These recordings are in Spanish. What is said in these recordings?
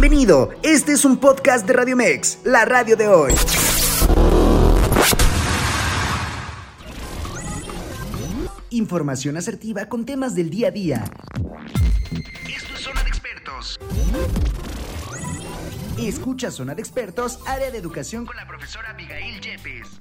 Bienvenido, este es un podcast de Radio Mex, la radio de hoy. Información asertiva con temas del día a día. Esto es Zona de Expertos. Escucha Zona de Expertos, área de educación con la profesora Abigail Yepes.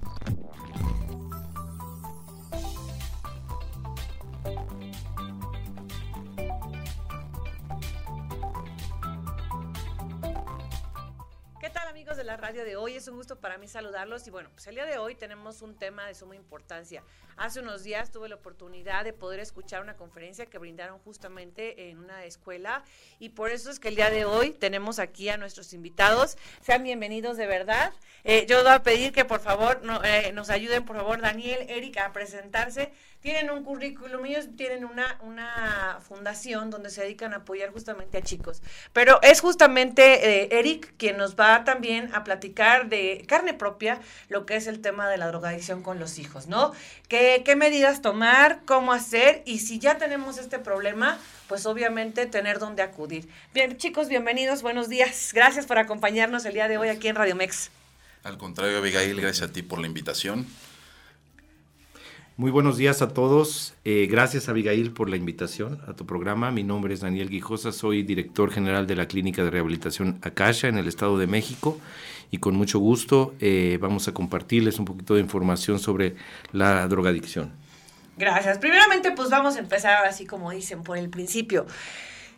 Radio de hoy. Es un gusto para mí saludarlos. Y bueno, pues el día de hoy tenemos un tema de suma importancia. Hace unos días tuve la oportunidad de poder escuchar una conferencia que brindaron justamente en una escuela. Y por eso es que el día de hoy tenemos aquí a nuestros invitados. Sean bienvenidos de verdad. Eh, yo voy a pedir que por favor eh, nos ayuden, por favor, Daniel, Erika, a presentarse tienen un currículum, ellos tienen una, una fundación donde se dedican a apoyar justamente a chicos. Pero es justamente eh, Eric quien nos va también a platicar de carne propia lo que es el tema de la drogadicción con los hijos, ¿no? ¿Qué, qué medidas tomar, cómo hacer y si ya tenemos este problema, pues obviamente tener dónde acudir. Bien, chicos, bienvenidos, buenos días. Gracias por acompañarnos el día de hoy aquí en Radio Mex. Al contrario, Abigail, gracias a ti por la invitación. Muy buenos días a todos. Eh, gracias Abigail por la invitación a tu programa. Mi nombre es Daniel Guijosa, soy director general de la Clínica de Rehabilitación Acasha en el Estado de México y con mucho gusto eh, vamos a compartirles un poquito de información sobre la drogadicción. Gracias. Primeramente pues vamos a empezar así como dicen por el principio.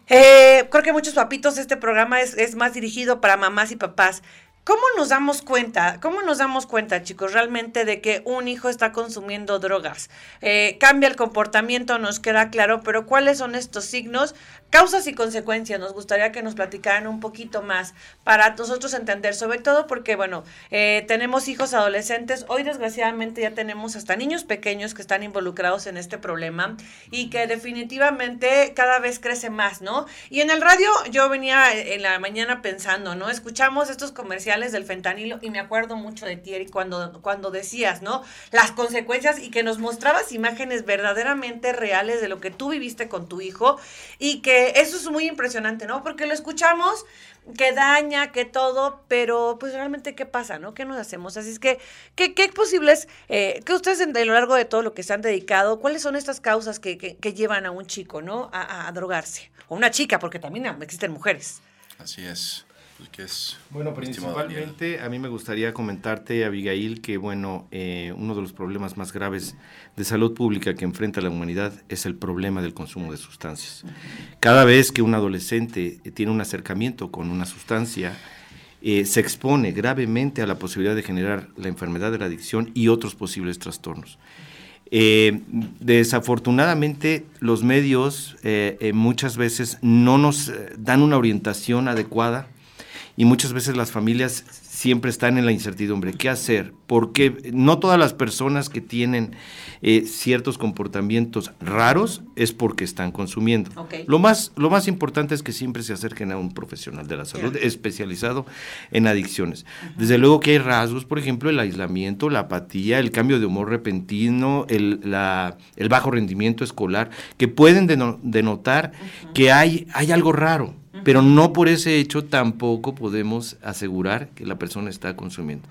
Eh, creo que muchos papitos, este programa es más dirigido para mamás y papás. ¿Cómo nos damos cuenta? ¿Cómo nos damos cuenta, chicos, realmente de que un hijo está consumiendo drogas? Eh, cambia el comportamiento, nos queda claro, pero ¿cuáles son estos signos? Causas y consecuencias, nos gustaría que nos platicaran un poquito más para nosotros entender, sobre todo porque, bueno, eh, tenemos hijos adolescentes, hoy desgraciadamente ya tenemos hasta niños pequeños que están involucrados en este problema y que definitivamente cada vez crece más, ¿no? Y en el radio yo venía en la mañana pensando, ¿no? Escuchamos estos comerciales del fentanilo y me acuerdo mucho de ti, Eric, cuando, cuando decías, ¿no? Las consecuencias y que nos mostrabas imágenes verdaderamente reales de lo que tú viviste con tu hijo y que eso es muy impresionante, ¿no? Porque lo escuchamos que daña, que todo, pero pues realmente qué pasa, ¿no? ¿Qué nos hacemos? Así es que, ¿qué, qué posibles, eh, que ustedes a lo largo de todo lo que se han dedicado, cuáles son estas causas que, que, llevan a un chico, ¿no? A, a, drogarse. O una chica, porque también existen mujeres. Así es es bueno, principalmente a mí me gustaría comentarte, Abigail, que bueno, eh, uno de los problemas más graves de salud pública que enfrenta la humanidad es el problema del consumo de sustancias. Cada vez que un adolescente tiene un acercamiento con una sustancia, eh, se expone gravemente a la posibilidad de generar la enfermedad de la adicción y otros posibles trastornos. Eh, desafortunadamente los medios muchas veces no nos dan una orientación adecuada y muchas veces las familias siempre están en la incertidumbre. ¿Qué hacer? Porque no todas las personas que tienen eh, ciertos comportamientos raros es porque están consumiendo. Lo, más, lo más importante es que siempre se acerquen a un profesional de la salud especializado en adicciones. Desde luego que hay rasgos, por ejemplo, el aislamiento, la apatía, el cambio de humor repentino, el, la, el bajo rendimiento escolar, que pueden denotar que hay, hay algo raro. Pero no por ese hecho tampoco podemos asegurar que la persona está consumiendo.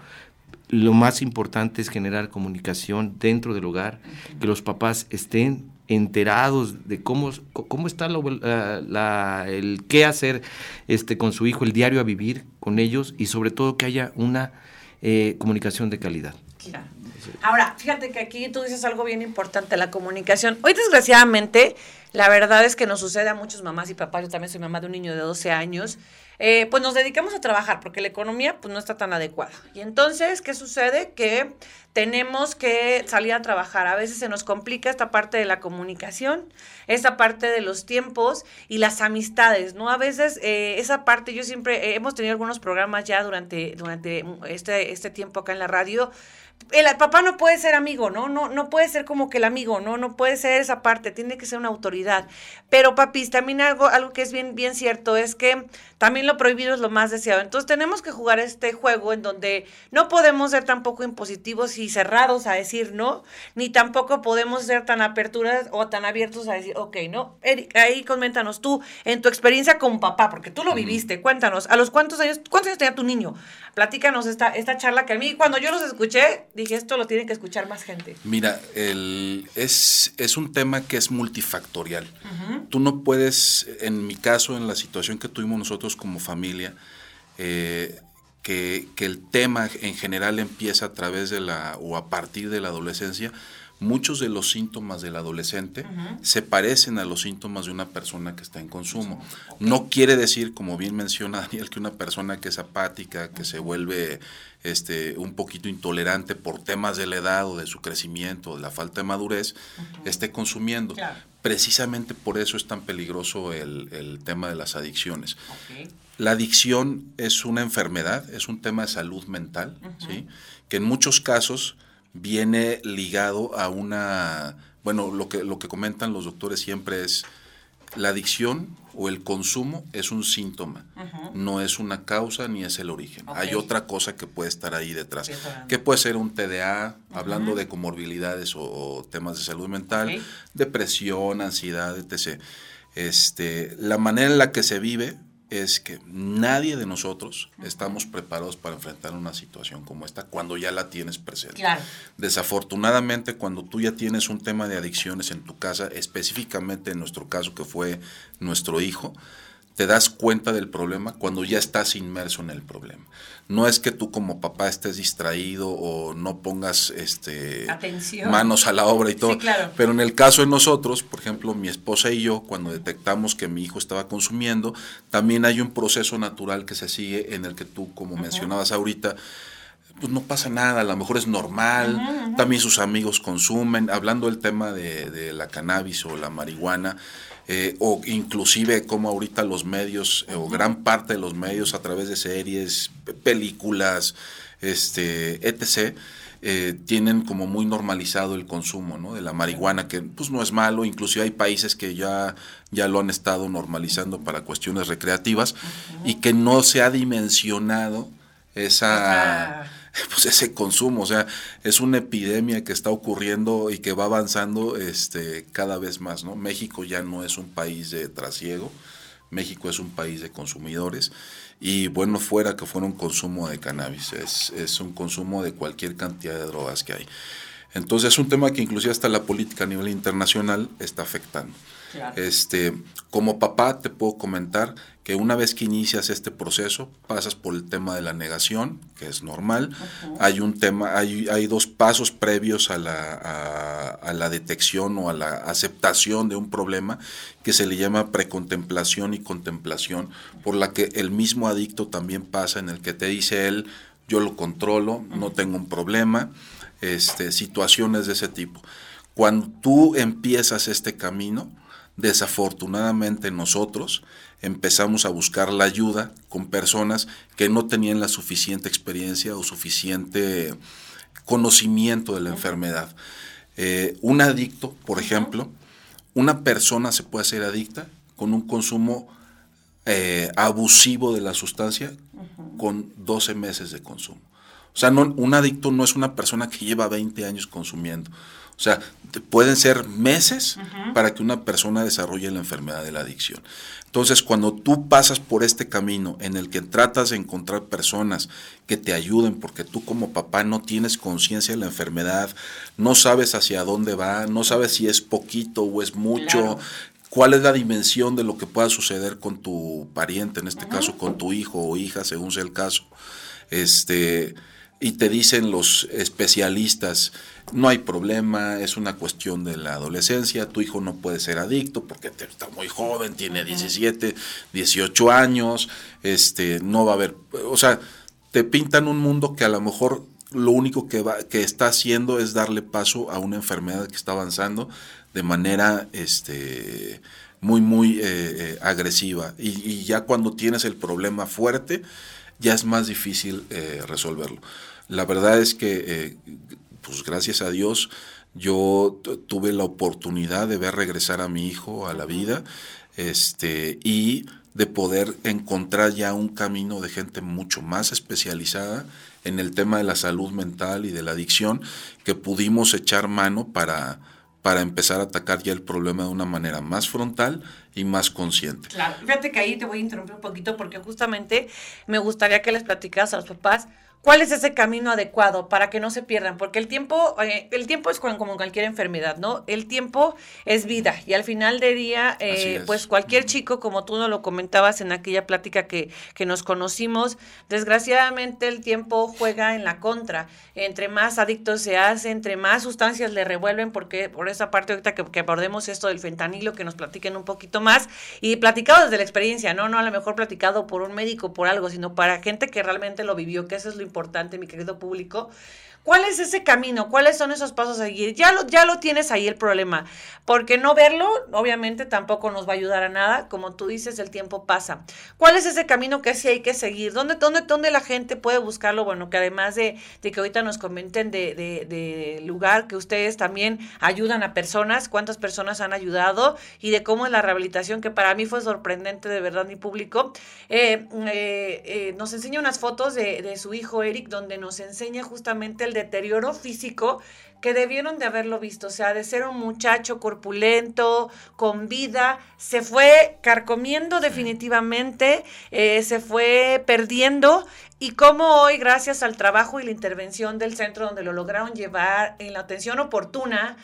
Lo más importante es generar comunicación dentro del hogar, que los papás estén enterados de cómo, cómo está la, el qué hacer este, con su hijo, el diario a vivir con ellos y sobre todo que haya una eh, comunicación de calidad. Ahora, fíjate que aquí tú dices algo bien importante, la comunicación. Hoy desgraciadamente la verdad es que nos sucede a muchos mamás y papás, yo también soy mamá de un niño de 12 años, eh, pues nos dedicamos a trabajar porque la economía pues no está tan adecuada. Y entonces, ¿qué sucede? Que tenemos que salir a trabajar. A veces se nos complica esta parte de la comunicación, esa parte de los tiempos y las amistades, ¿no? A veces eh, esa parte, yo siempre, eh, hemos tenido algunos programas ya durante, durante este, este tiempo acá en la radio, el papá no puede ser amigo, ¿no? No, no puede ser como que el amigo, ¿no? No puede ser esa parte, tiene que ser una autoridad. Pero, papis, también algo, algo que es bien, bien cierto es que también lo prohibido es lo más deseado. Entonces tenemos que jugar este juego en donde no podemos ser tampoco impositivos y cerrados a decir no, ni tampoco podemos ser tan aperturas o tan abiertos a decir, ok, no. Eric, ahí coméntanos tú, en tu experiencia con papá, porque tú lo viviste, cuéntanos, ¿a los cuántos años, cuántos años tenía tu niño? Platícanos esta, esta charla que a mí cuando yo los escuché, dije, esto lo tiene que escuchar más gente. Mira, el, es, es un tema que es multifactorial. Tú no puedes, en mi caso, en la situación que tuvimos nosotros como familia, eh, que, el tema en general empieza a través de la o a partir de la adolescencia, muchos de los síntomas del adolescente se parecen a los síntomas de una persona que está en consumo. No quiere decir, como bien menciona Daniel, que una persona que es apática, que se vuelve este, un poquito intolerante por temas de la edad o de su crecimiento, de la falta de madurez, esté consumiendo. Precisamente por eso es tan peligroso el, tema de las adicciones. La adicción es una enfermedad, es un tema de salud mental, ¿sí? que en muchos casos viene ligado a una, bueno, lo que, lo que comentan los doctores siempre es, la adicción o el consumo es un síntoma, no es una causa ni es el origen. Hay otra cosa que puede estar ahí detrás, que puede ser un TDA, hablando de comorbilidades o, temas de salud mental, depresión, ansiedad, etc. Este, la manera en la que se vive es que nadie de nosotros estamos preparados para enfrentar una situación como esta cuando ya la tienes presente. Desafortunadamente, cuando tú ya tienes un tema de adicciones en tu casa, específicamente en nuestro caso que fue nuestro hijo, te das cuenta del problema cuando ya estás inmerso en el problema. No es que tú como papá estés distraído o no pongas este manos a la obra y todo. Pero en el caso de nosotros, por ejemplo, mi esposa y yo, cuando detectamos que mi hijo estaba consumiendo, también hay un proceso natural que se sigue en el que tú, como mencionabas ahorita, pues no pasa nada, a lo mejor es normal, también sus amigos consumen, hablando del tema de, de la cannabis o la marihuana, eh, o inclusive como ahorita los medios, eh, o gran parte de los medios a través de series, películas, este, etc., eh, tienen como muy normalizado el consumo ¿no? de la marihuana, que pues no es malo, inclusive hay países que ya, ya lo han estado normalizando para cuestiones recreativas y que no se ha dimensionado esa pues ese consumo, o sea, es una epidemia que está ocurriendo y que va avanzando este, cada vez más, ¿no? México ya no es un país de trasiego, México es un país de consumidores y bueno, fuera que fuera un consumo de cannabis, es, es un consumo de cualquier cantidad de drogas que hay. Entonces es un tema que inclusive hasta la política a nivel internacional está afectando. Este, como papá te puedo comentar que una vez que inicias este proceso, pasas por el tema de la negación, que es normal. Hay un tema, hay, hay, dos pasos previos a la, a, la detección o a la aceptación de un problema que se le llama precontemplación y contemplación, por la que el mismo adicto también pasa en el que te dice él, yo lo controlo, no tengo un problema, este, situaciones de ese tipo. Cuando tú empiezas este camino, desafortunadamente nosotros empezamos a buscar la ayuda con personas que no tenían la suficiente experiencia o suficiente conocimiento de la enfermedad. Eh, un adicto, por ejemplo, una persona se puede hacer adicta con un consumo eh, abusivo de la sustancia con 12 meses de consumo. O sea, no, un adicto no es una persona que lleva 20 años consumiendo. O sea, pueden ser meses para que una persona desarrolle la enfermedad de la adicción. Entonces, cuando tú pasas por este camino en el que tratas de encontrar personas que te ayuden, porque tú como papá no tienes conciencia de la enfermedad, no sabes hacia dónde va, no sabes si es poquito o es mucho, cuál es la dimensión de lo que pueda suceder con tu pariente, en este caso con tu hijo o hija, según sea el caso. Este, y te dicen los especialistas, no hay problema, es una cuestión de la adolescencia, tu hijo no puede ser adicto porque está muy joven, tiene 17, 18 años, este, no va a haber, o sea, te pintan un mundo que a lo mejor lo único que, va, que está haciendo es darle paso a una enfermedad que está avanzando de manera este, muy, muy eh, eh, agresiva. Y, y, ya cuando tienes el problema fuerte, ya es más difícil eh, resolverlo. La verdad es que, eh, pues gracias a Dios, yo tuve la oportunidad de ver regresar a mi hijo a la vida este, y de poder encontrar ya un camino de gente mucho más especializada en el tema de la salud mental y de la adicción que pudimos echar mano para, para empezar a atacar ya el problema de una manera más frontal y más consciente. Claro, fíjate que ahí te voy a interrumpir un poquito porque justamente me gustaría que les platicaras a los papás ¿Cuál es ese camino adecuado para que no se pierdan? Porque el tiempo, eh, el tiempo es como cualquier enfermedad, ¿no? El tiempo es vida y al final del día, eh, pues cualquier chico, como tú nos lo comentabas en aquella plática que, que nos conocimos, desgraciadamente el tiempo juega en la contra. Entre más adictos se hace, entre más sustancias le revuelven, porque por esa parte ahorita que, que abordemos esto del fentanilo, que nos platiquen un poquito más y platicado desde la experiencia, ¿no? No a lo mejor platicado por un médico, por algo, sino para gente que realmente lo vivió, que eso es lo importante, mi querido público. ¿Cuál es ese camino? ¿Cuáles son esos pasos a seguir? Ya lo, tienes ahí el problema, porque no verlo, obviamente, tampoco nos va a ayudar a nada. Como tú dices, el tiempo pasa. ¿Cuál es ese camino que sí hay que seguir? ¿Dónde, dónde, dónde la gente puede buscarlo? Bueno, que además de, que ahorita nos comenten de, lugar que ustedes también ayudan a personas, cuántas personas han ayudado y de cómo es la rehabilitación, que para mí fue sorprendente, de verdad, mi público. Eh, eh, eh, nos enseña unas fotos de, de su hijo Eric, donde nos enseña justamente el deterioro físico que debieron de haberlo visto, o sea, de ser un muchacho corpulento, con vida, se fue carcomiendo definitivamente, eh, se fue perdiendo. Y cómo hoy, gracias al trabajo y la intervención del centro donde lo lograron llevar en la atención oportuna,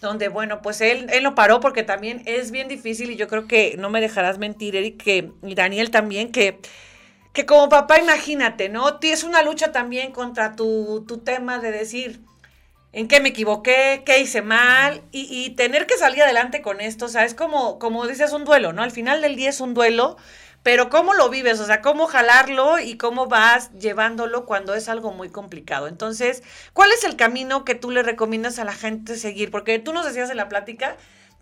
donde, bueno, pues él, él lo paró porque también es bien difícil y yo creo que no me dejarás mentir, Eric, que, y Daniel también, que que como papá, imagínate, ¿no? Es una lucha también contra tu, tu tema de decir en qué me equivoqué, qué hice mal, y, y, tener que salir adelante con esto, o sea, es como, como dices, un duelo, ¿no? Al final del día es un duelo, pero cómo lo vives, o sea, cómo jalarlo y cómo vas llevándolo cuando es algo muy complicado. Entonces, ¿cuál es el camino que tú le recomiendas a la gente seguir? Porque tú nos decías en la plática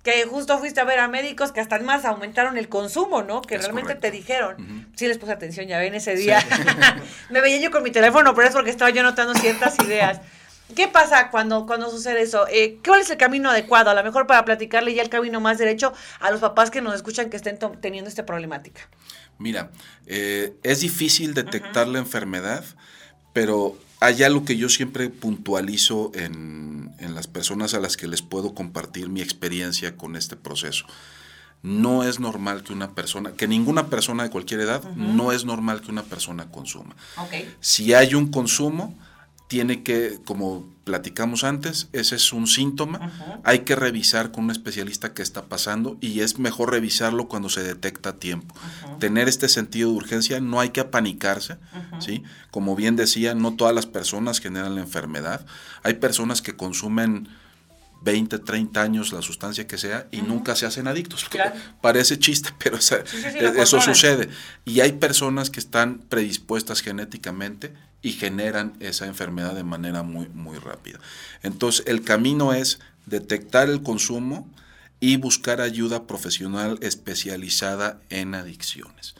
que justo fuiste a ver a médicos que hasta más aumentaron el consumo, ¿no? Que realmente te dijeron. Sí les puse atención, ya ven ese día. Me veía yo con mi teléfono, pero es porque estaba yo anotando ciertas ideas. ¿Qué pasa cuando, cuando sucede eso? Eh, ¿Cuál es el camino adecuado? A lo mejor para platicarle ya el camino más derecho a los papás que nos escuchan que estén teniendo esta problemática. Mira, eh, es difícil detectar la enfermedad, pero hay algo que yo siempre puntualizo en, las personas a las que les puedo compartir mi experiencia con este proceso. No es normal que una persona, que ninguna persona de cualquier edad, no es normal que una persona consuma. Si hay un consumo, tiene que, como platicamos antes, ese es un síntoma, hay que revisar con un especialista qué está pasando y es mejor revisarlo cuando se detecta a tiempo. Tener este sentido de urgencia, no hay que apanicarse, ¿sí? Como bien decía, no todas las personas generan la enfermedad, hay personas que consumen 20, 30 años, la sustancia que sea, y nunca se hacen adictos. Parece chiste, pero e, eso sucede. Y hay personas que están predispuestas genéticamente y generan esa enfermedad de manera muy, muy rápida. Entonces, el camino es detectar el consumo y buscar ayuda profesional especializada en adicciones.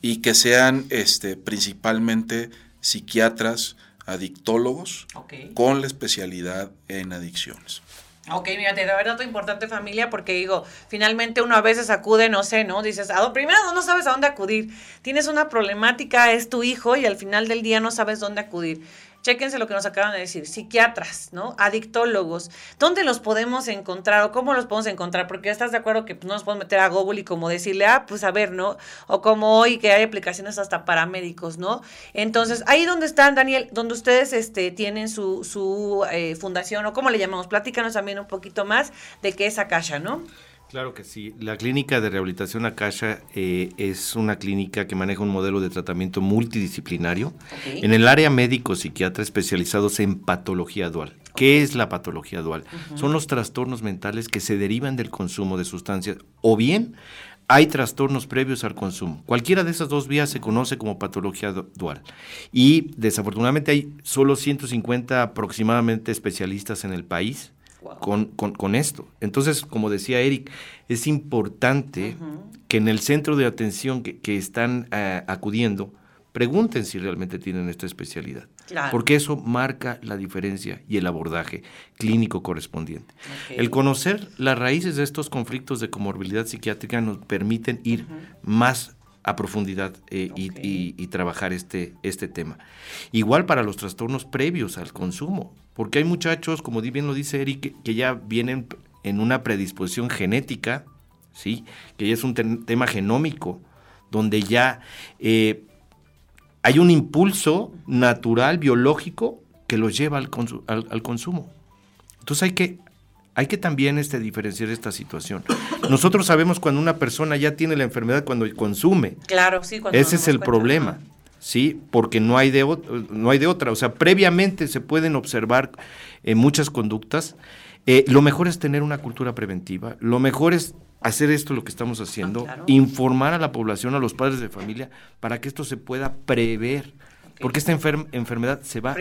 Y que sean este, principalmente psiquiatras, adictólogos, con la especialidad en adicciones. Ok, mira, de verdad dato importante familia porque digo, finalmente uno a veces acude, no sé, ¿no? Dices, ¿a primero no sabes a dónde acudir. Tienes una problemática, es tu hijo y al final del día no sabes dónde acudir. Chéquense lo que nos acaban de decir, psiquiatras, ¿no? Adictólogos. ¿Dónde los podemos encontrar o cómo los podemos encontrar? Porque estás de acuerdo que pues, no nos podemos meter a Google y como decirle, ah, pues a ver, ¿no? O como hoy que hay aplicaciones hasta para médicos, ¿no? Entonces, ahí donde están, Daniel, donde ustedes este, tienen su, su eh, fundación o cómo le llamamos, platícanos también un poquito más de qué es Akasha, ¿no? Claro que sí. La clínica de rehabilitación Akasha eh, es una clínica que maneja un modelo de tratamiento multidisciplinario en el área médico-psiquiatra especializados en patología dual. ¿Qué es la patología dual? Son los trastornos mentales que se derivan del consumo de sustancias o bien hay trastornos previos al consumo. Cualquiera de esas dos vías se conoce como patología dual. Y desafortunadamente hay solo 150 aproximadamente especialistas en el país con, con, esto. Entonces, como decía Eric, es importante que en el centro de atención que, están eh, acudiendo, pregunten si realmente tienen esta especialidad. Porque eso marca la diferencia y el abordaje clínico correspondiente. El conocer las raíces de estos conflictos de comorbilidad psiquiátrica nos permiten ir más a profundidad eh, y, trabajar este, este tema. Igual para los trastornos previos al consumo, porque hay muchachos, como bien lo dice Eric, que, ya vienen en una predisposición genética, ¿sí? que ya es un tema genómico, donde ya eh, hay un impulso natural, biológico, que los lleva al, al consumo. Entonces hay que hay que también este, diferenciar esta situación. Nosotros sabemos cuando una persona ya tiene la enfermedad cuando consume. Claro, sí. Cuando Ese es el problema, ¿sí? Porque no hay, de, no hay de otra. O sea, previamente se pueden observar eh, muchas conductas. Eh, lo mejor es tener una cultura preventiva. Lo mejor es hacer esto lo que estamos haciendo, ah, informar a la población, a los padres de familia, para que esto se pueda prever. Porque esta enfermedad se va,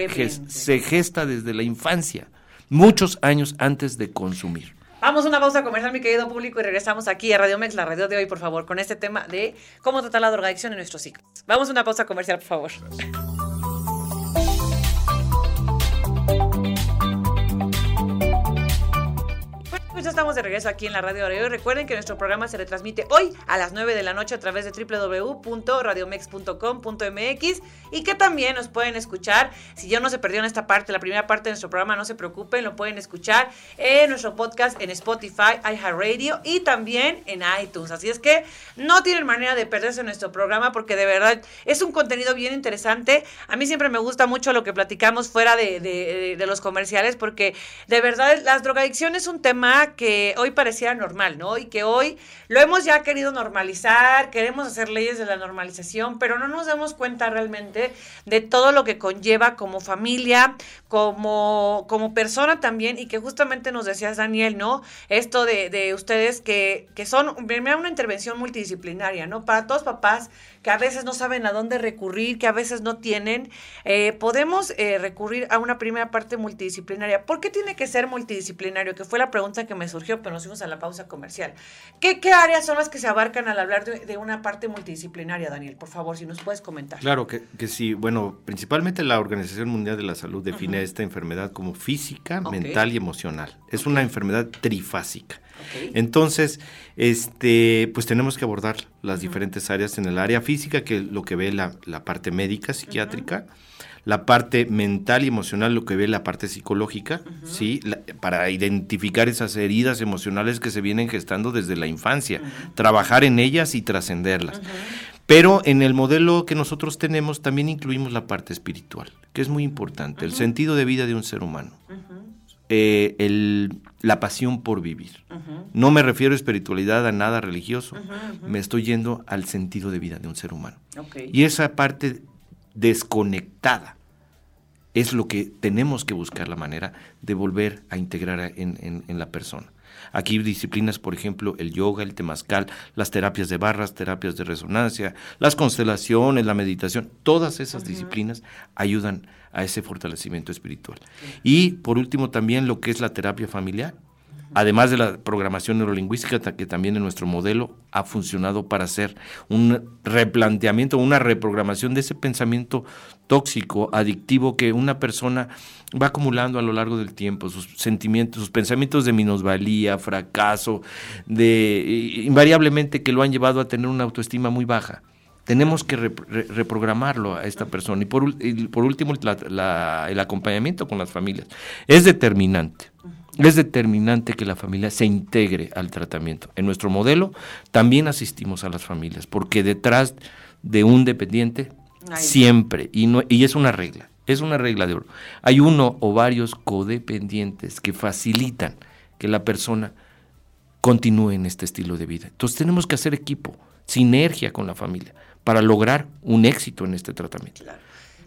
se gesta desde la infancia muchos años antes de consumir. Vamos a una pausa comercial, mi querido público, y regresamos aquí a Radio Mex, la radio de hoy, por favor, con este tema de cómo tratar la drogadicción en nuestros hijos. Vamos a una pausa comercial, por favor. Pues ya estamos de regreso aquí en la radio hoy. Recuerden que nuestro programa se retransmite hoy a las 9 de la noche a través de www.radiomex.com.mx y que también nos pueden escuchar. Si ya no se perdieron esta parte, la primera parte de nuestro programa, no se preocupen, lo pueden escuchar en nuestro podcast en Spotify, iHeartRadio y también en iTunes. Así es que no tienen manera de perderse nuestro programa porque de verdad es un contenido bien interesante. A mí siempre me gusta mucho lo que platicamos fuera de, los comerciales porque de verdad las drogadicciones es un tema que hoy parecía normal, ¿no? Y que hoy lo hemos ya querido normalizar, queremos hacer leyes de la normalización, pero no nos damos cuenta realmente de todo lo que conlleva como familia, como, como persona también, y que justamente nos decías, Daniel, ¿no? Esto de, de ustedes que, que son, una intervención multidisciplinaria, ¿no? Para todos papás que a veces no saben a dónde recurrir, que a veces no tienen, eh, podemos eh, recurrir a una primera parte multidisciplinaria. ¿Por qué tiene que ser multidisciplinario? Que fue la pregunta que me surgió, pero nos fuimos a la pausa comercial. ¿Qué, qué áreas son las que se abarcan al hablar de, una parte multidisciplinaria, Daniel? Por favor, si nos puedes comentar. Claro que, que sí. Bueno, principalmente la Organización Mundial de la Salud define esta enfermedad como física, mental y emocional. Es una enfermedad trifásica. Entonces, este, pues tenemos que abordar las diferentes áreas en el área física, que es lo que ve la, parte médica, psiquiátrica, la parte mental y emocional, lo que ve la parte psicológica, ¿sí? para identificar esas heridas emocionales que se vienen gestando desde la infancia, trabajar en ellas y trascenderlas. Pero en el modelo que nosotros tenemos también incluimos la parte espiritual, que es muy importante, el sentido de vida de un ser humano. Eh, el, la pasión por vivir. No me refiero a espiritualidad, a nada religioso, me estoy yendo al sentido de vida de un ser humano. Y esa parte desconectada es lo que tenemos que buscar la manera de volver a integrar en, en la persona. Aquí disciplinas, por ejemplo, el yoga, el temazcal, las terapias de barras, terapias de resonancia, las constelaciones, la meditación, todas esas disciplinas ayudan a ese fortalecimiento espiritual. Y por último también lo que es la terapia familiar, además de la programación neurolingüística, que también en nuestro modelo ha funcionado para hacer un replanteamiento, una reprogramación de ese pensamiento tóxico, adictivo que una persona va acumulando a lo largo del tiempo, sus sentimientos, sus pensamientos de minusvalía, fracaso, de invariablemente que lo han llevado a tener una autoestima muy baja. Tenemos que reprogramarlo a esta persona. Y por, por último, el acompañamiento con las familias. Es determinante. Es determinante que la familia se integre al tratamiento. En nuestro modelo también asistimos a las familias, porque detrás de un dependiente siempre, y, no, y es una regla, es una regla de oro, hay uno o varios codependientes que facilitan que la persona continúe en este estilo de vida. Entonces tenemos que hacer equipo, sinergia con la familia, para lograr un éxito en este tratamiento.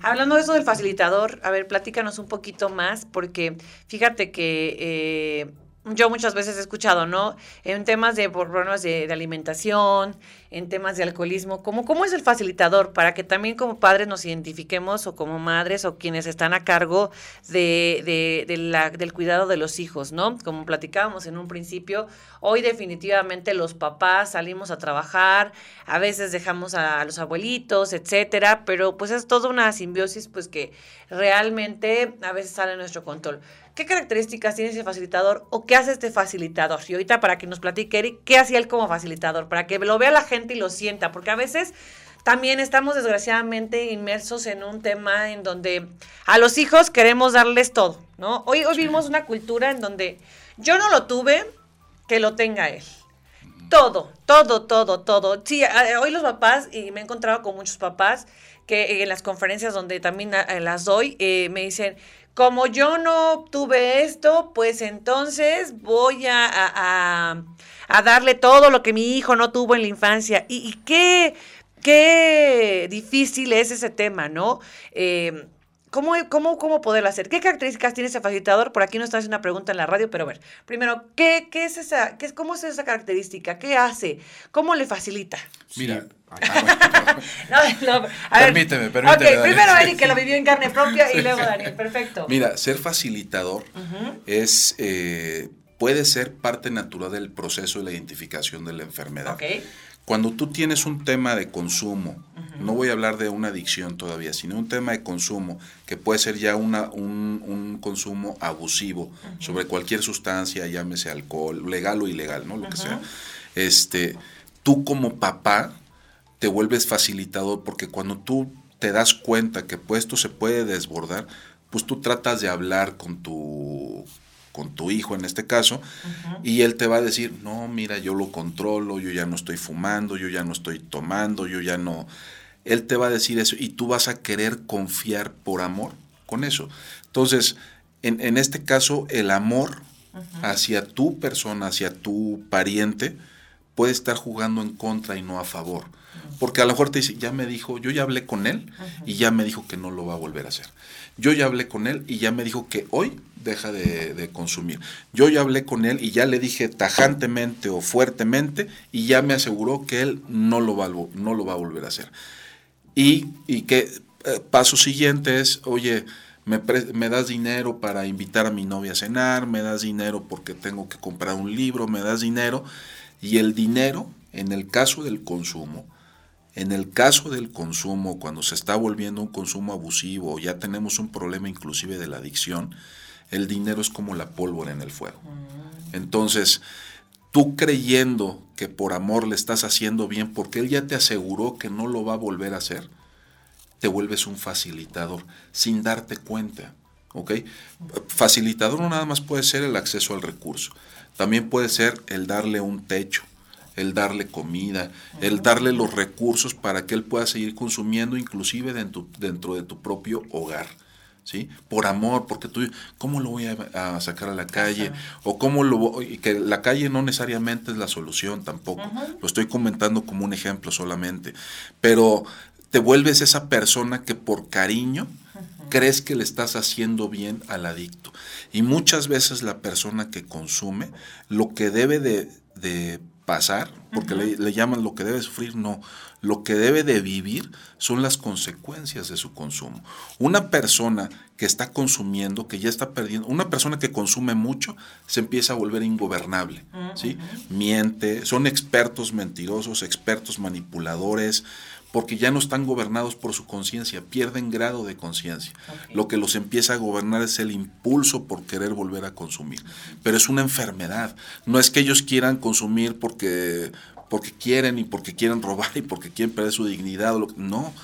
Hablando de eso del facilitador, a ver, platícanos un poquito más, porque fíjate que eh, yo muchas veces he escuchado, ¿no? En temas de problemas de, alimentación, en temas de alcoholismo, ¿cómo, ¿cómo es el facilitador para que también como padres nos identifiquemos o como madres o quienes están a cargo de, de, la, del cuidado de los hijos, ¿no? Como platicábamos en un principio, hoy definitivamente los papás salimos a trabajar, a veces dejamos a, los abuelitos, etcétera, pero pues es toda una simbiosis pues que realmente a veces sale nuestro control. ¿Qué características tiene ese facilitador o qué hace este facilitador? Y ahorita para que nos platique Eric, ¿qué hacía él como facilitador? Para que lo vea la gente y lo sienta, porque a veces también estamos desgraciadamente inmersos en un tema en donde a los hijos queremos darles todo, ¿no? Hoy, hoy vivimos una cultura en donde yo no lo tuve, que lo tenga él. Todo, todo, todo, todo. Sí, hoy los papás, y me he encontrado con muchos papás que en las conferencias donde también las doy, eh, me dicen, como yo no tuve esto, pues entonces voy a, a, darle todo lo que mi hijo no tuvo en la infancia. ¿Y, y qué qué difícil es ese tema, ¿no? Eh, ¿Cómo, cómo, ¿Cómo poderlo hacer? ¿Qué características tiene ese facilitador? Por aquí no está haciendo una pregunta en la radio, pero a ver, primero, ¿qué, qué es esa, qué, ¿cómo es esa característica? ¿Qué hace? ¿Cómo le facilita? Mira, permíteme, permíteme. Ok, primero Eric, que lo vivió en carne propia, y luego Daniel, perfecto. Mira, ser facilitador es, eh, puede ser parte natural del proceso de la identificación de la enfermedad. Okay. Cuando tú tienes un tema de consumo, no voy a hablar de una adicción todavía, sino un tema de consumo, que puede ser ya una, un, consumo abusivo sobre cualquier sustancia, llámese alcohol, legal o ilegal, ¿no? Lo que sea. Este, tú como papá te vuelves facilitador porque cuando tú te das cuenta que pues, esto se puede desbordar, pues tú tratas de hablar con tu con tu hijo en este caso, y él te va a decir, no, mira, yo lo controlo, yo ya no estoy fumando, yo ya no estoy tomando, yo ya no... Él te va a decir eso y tú vas a querer confiar por amor con eso. Entonces, en, en este caso, el amor hacia tu persona, hacia tu pariente, puede estar jugando en contra y no a favor. Porque a lo mejor te dice, ya me dijo, yo ya hablé con él y ya me dijo que no lo va a volver a hacer. Yo ya hablé con él y ya me dijo que hoy deja de, consumir. Yo ya hablé con él y ya le dije tajantemente o fuertemente y ya me aseguró que él no lo va, no lo va a volver a hacer. Y, y que eh, paso siguiente es, oye, me, me, das dinero para invitar a mi novia a cenar, me das dinero porque tengo que comprar un libro, me das dinero. Y el dinero, en el caso del consumo, en el caso del consumo, cuando se está volviendo un consumo abusivo, ya tenemos un problema inclusive de la adicción, el dinero es como la pólvora en el fuego. Mm. Entonces, tú creyendo que por amor le estás haciendo bien, porque él ya te aseguró que no lo va a volver a hacer, te vuelves un facilitador sin darte cuenta. ¿Ok? Facilitador no nada más puede ser el acceso al recurso, también puede ser el darle un techo, el darle comida, el darle los recursos para que él pueda seguir consumiendo inclusive dentro, dentro de tu propio hogar. ¿Sí? Por amor, porque tú, ¿cómo lo voy a, sacar a la calle? O cómo lo voy, que la calle no necesariamente es la solución tampoco. Lo estoy comentando como un ejemplo solamente. Pero te vuelves esa persona que por cariño crees que le estás haciendo bien al adicto. Y muchas veces la persona que consume lo que debe de, de pasar, porque le, llaman lo que debe sufrir, no. Lo que debe de vivir son las consecuencias de su consumo. Una persona que está consumiendo, que ya está perdiendo, una persona que consume mucho, se empieza a volver ingobernable, ¿sí? Miente, son expertos mentirosos, expertos manipuladores, porque ya no están gobernados por su conciencia, pierden grado de conciencia. Lo que los empieza a gobernar es el impulso por querer volver a consumir. Pero es una enfermedad. No es que ellos quieran consumir porque, porque quieren y porque quieren robar y porque quieren perder su dignidad. No,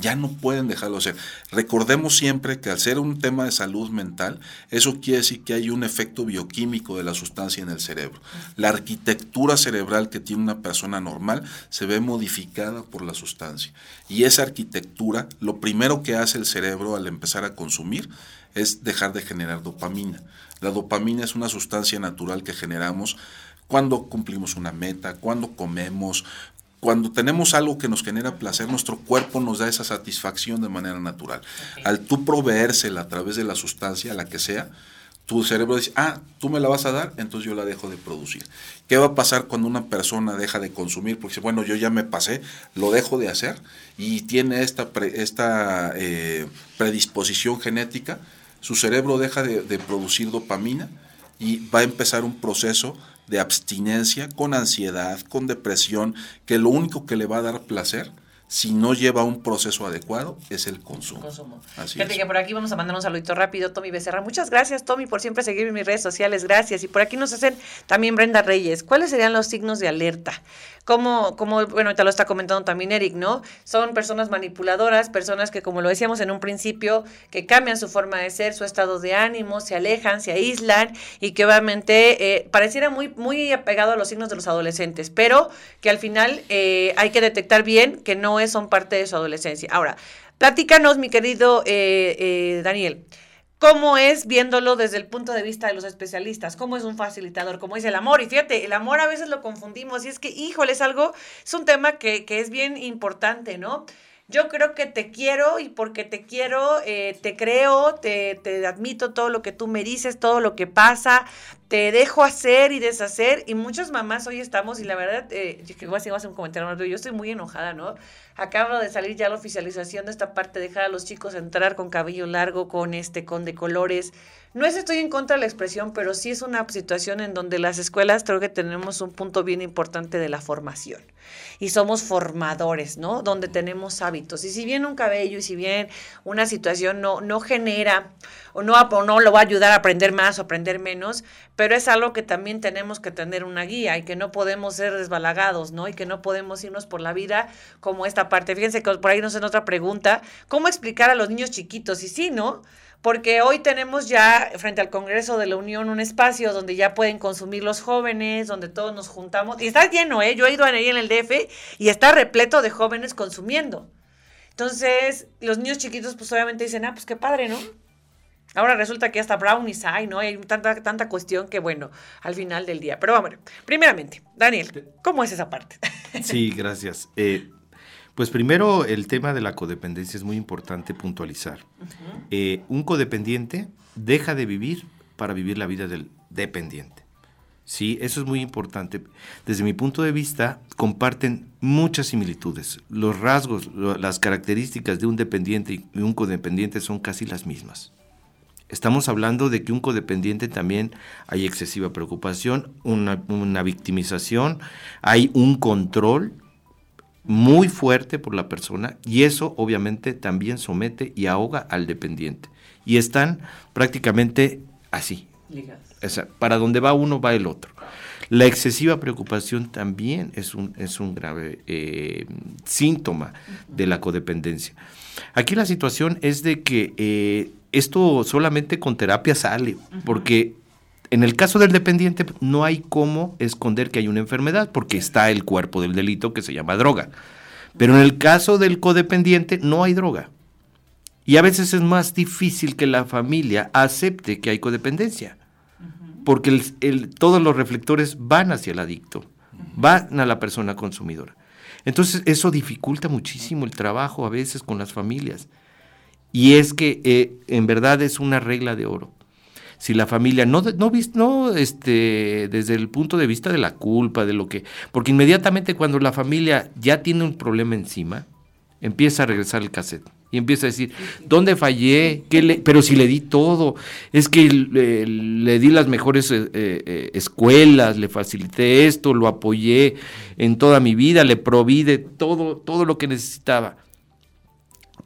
ya no pueden dejarlo hacer. Recordemos siempre que al ser un tema de salud mental, eso quiere decir que hay un efecto bioquímico de la sustancia en el cerebro. La arquitectura cerebral que tiene una persona normal se ve modificada por la sustancia. Y esa arquitectura, lo primero que hace el cerebro al empezar a consumir es dejar de generar dopamina. La dopamina es una sustancia natural que generamos cuando cumplimos una meta, cuando comemos, cuando tenemos algo que nos genera placer, nuestro cuerpo nos da esa satisfacción de manera natural. Al tú proveérsela a través de la sustancia, la que sea, tu cerebro dice, ah, tú me la vas a dar, entonces yo la dejo de producir. ¿Qué va a pasar cuando una persona deja de consumir? Porque bueno, yo ya me pasé, lo dejo de hacer y tiene esta, esta eh, predisposición genética, su cerebro deja de producir dopamina y va a empezar un proceso de abstinencia, con ansiedad, con depresión, que lo único que le va a dar placer si no lleva un proceso adecuado, es el consumo. consumo. Fíjate que por aquí vamos a mandar un saludito rápido, Tommy Becerra. Muchas gracias, Tommy, por siempre seguirme en mis redes sociales. Gracias. Y por aquí nos hacen también Brenda Reyes. ¿Cuáles serían los signos de alerta? Como, como bueno, ahorita lo está comentando también Eric, ¿no? Son personas manipuladoras, personas que, como lo decíamos en un principio, que cambian su forma de ser, su estado de ánimo, se alejan, se aíslan y que obviamente eh, pareciera muy, muy apegado a los signos de los adolescentes, pero que al final eh, hay que detectar bien que no son parte de su adolescencia. Ahora, platícanos, mi querido eh, eh, Daniel. ¿Cómo es viéndolo desde el punto de vista de los especialistas? ¿Cómo es un facilitador? ¿Cómo es el amor? Y fíjate, el amor a veces lo confundimos y es que, híjole, es algo, es un tema que, que es bien importante, ¿no? Yo creo que te quiero y porque te quiero, eh, te creo, te, admito todo lo que tú me dices, todo lo que pasa, te dejo hacer y deshacer. Y muchas mamás hoy estamos, y la verdad, eh, voy a hacer un comentario, yo estoy muy enojada, ¿no? Acaba de salir ya la oficialización de esta parte, dejar a los chicos entrar con cabello largo, con este, con de colores. No es estoy en contra de la expresión, pero sí es una situación en donde las escuelas creo que tenemos un punto bien importante de la formación. Y somos formadores, ¿no? Donde tenemos hábitos. Y si bien un cabello y si bien una situación no, no genera o no, no lo va a ayudar a aprender más o aprender menos, pero es algo que también tenemos que tener una guía y que no podemos ser desbalagados, ¿no? Y que no podemos irnos por la vida como esta parte. Fíjense que por ahí nos hacen otra pregunta, ¿cómo explicar a los niños chiquitos? Y sí, ¿no? Porque hoy tenemos ya frente al Congreso de la Unión un espacio donde ya pueden consumir los jóvenes, donde todos nos juntamos. Y está lleno, ¿eh? Yo he ido ahí en el DF y está repleto de jóvenes consumiendo. Entonces, los niños chiquitos pues obviamente dicen, ah, pues qué padre, ¿no? Ahora resulta que hasta brownies hay, ¿no? Hay tanta, tanta cuestión que, bueno, al final del día. Pero vamos, primeramente, Daniel, ¿cómo es esa parte? Sí, gracias. Eh, pues primero el tema de la codependencia es muy importante puntualizar. Eh, un codependiente deja de vivir para vivir la vida del dependiente. Sí, eso es muy importante. Desde mi punto de vista, comparten muchas similitudes. Los rasgos, las características de un dependiente y un codependiente son casi las mismas. Estamos hablando de que un codependiente también hay excesiva preocupación, una, una victimización, hay un control muy fuerte por la persona y eso obviamente también somete y ahoga al dependiente. Y están prácticamente así. para donde va uno va el otro. La excesiva preocupación también es un, es un grave eh, síntoma de la codependencia. Aquí la situación es de que eh, esto solamente con terapia sale, porque en el caso del dependiente no hay cómo esconder que hay una enfermedad porque está el cuerpo del delito que se llama droga. Pero en el caso del codependiente no hay droga. Y a veces es más difícil que la familia acepte que hay codependencia. Porque todos los reflectores van hacia el adicto, van a la persona consumidora. Entonces eso dificulta muchísimo el trabajo a veces con las familias. Y es que eh, en verdad es una regla de oro si la familia no, no, no este, desde el punto de vista de la culpa, de lo que, porque inmediatamente cuando la familia ya tiene un problema encima, empieza a regresar el cassette y empieza a decir, ¿dónde fallé? ¿Qué le? Pero si le di todo, es que le, di las mejores eh, eh, escuelas, le facilité esto, lo apoyé en toda mi vida, le proví de todo, todo lo que necesitaba.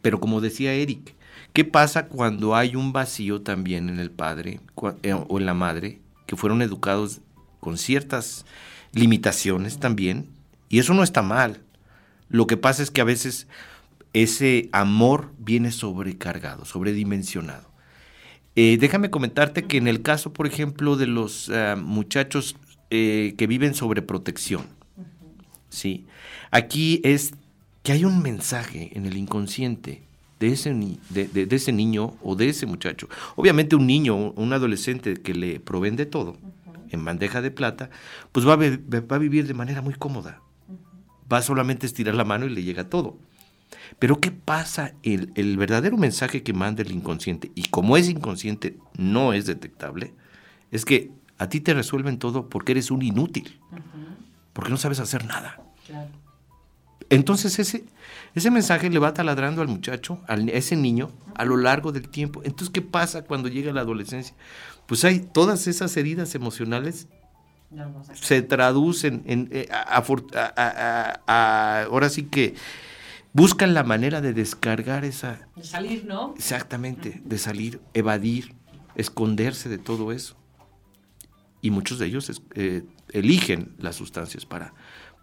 Pero como decía Eric, ¿Qué pasa cuando hay un vacío también en el padre eh, o en la madre que fueron educados con ciertas limitaciones también? Y eso no está mal. Lo que pasa es que a veces ese amor viene sobrecargado, sobredimensionado. Eh, déjame comentarte que en el caso, por ejemplo, de los eh, muchachos que viven sobre protección, ¿sí? aquí es que hay un mensaje en el inconsciente de ese, de, ese niño o de ese muchacho. Obviamente un niño, un adolescente que le proveen de todo en bandeja de plata, pues va a, va a vivir de manera muy cómoda. Va solamente a estirar la mano y le llega todo. Pero ¿qué pasa? El, el, verdadero mensaje que manda el inconsciente, y como es inconsciente no es detectable, es que a ti te resuelven todo porque eres un inútil, porque no sabes hacer nada. Entonces ese, ese mensaje le va taladrando al muchacho, a ese niño, a lo largo del tiempo. Entonces, ¿qué pasa cuando llega la adolescencia? Pues hay todas esas heridas emocionales se traducen en, eh, ahora sí que buscan la manera de descargar esa... De salir, ¿no? Exactamente, de salir, evadir, esconderse de todo eso. Y muchos de ellos eh, eligen las sustancias para,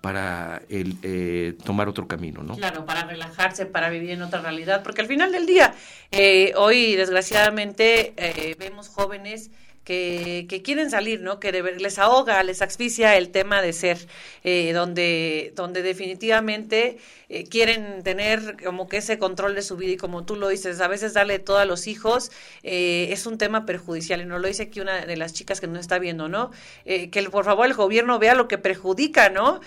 para el, eh, tomar otro camino, ¿no? Claro, para relajarse, para vivir en otra realidad, porque al final del día, eh, hoy desgraciadamente vemos jóvenes que, quieren salir, ¿no? Que les ahoga, les asfixia el tema de ser, eh, donde, donde definitivamente eh, quieren tener como que ese control de su vida y como tú lo dices, a veces darle todo a los hijos eh, es un tema perjudicial y nos lo dice aquí una de las chicas que nos está viendo, ¿no? Eh, que por favor el gobierno vea lo que perjudica, ¿no?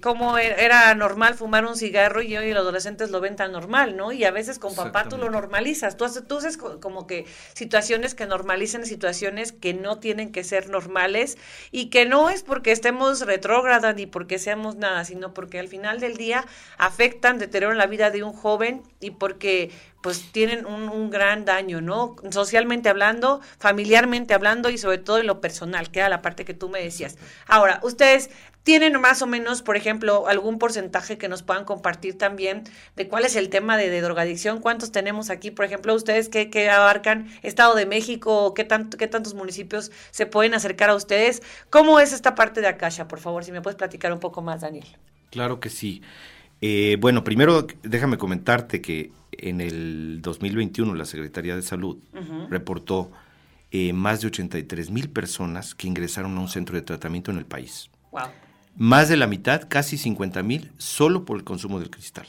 cómo e-, era normal fumar un cigarro y hoy los adolescentes lo ven tan normal, ¿no? Y a veces con papá tú lo normalizas, tú haces, tú haces como que situaciones que normalicen situaciones que no tienen que ser normales y que no es porque estemos retrógradas ni porque seamos nada, sino porque al final del día afecta afectan, deterioran la vida de un joven y porque pues tienen un, gran daño, ¿no? Socialmente hablando, familiarmente hablando y sobre todo en lo personal, que era la parte que tú me decías. Ahora, ustedes tienen más o menos, por ejemplo, algún porcentaje que nos puedan compartir también de cuál es el tema de, drogadicción, cuántos tenemos aquí, por ejemplo, ustedes que, abarcan Estado de México, qué, tanto, qué tantos municipios se pueden acercar a ustedes. ¿Cómo es esta parte de Akasha, por favor, si me puedes platicar un poco más, Daniel? Claro que sí. Eh, bueno, primero déjame comentarte que en el 2021 la Secretaría de Salud reportó eh, más de 83 mil personas que ingresaron a un centro de tratamiento en el país. Más de la mitad, casi 50 mil, solo por el consumo del cristal.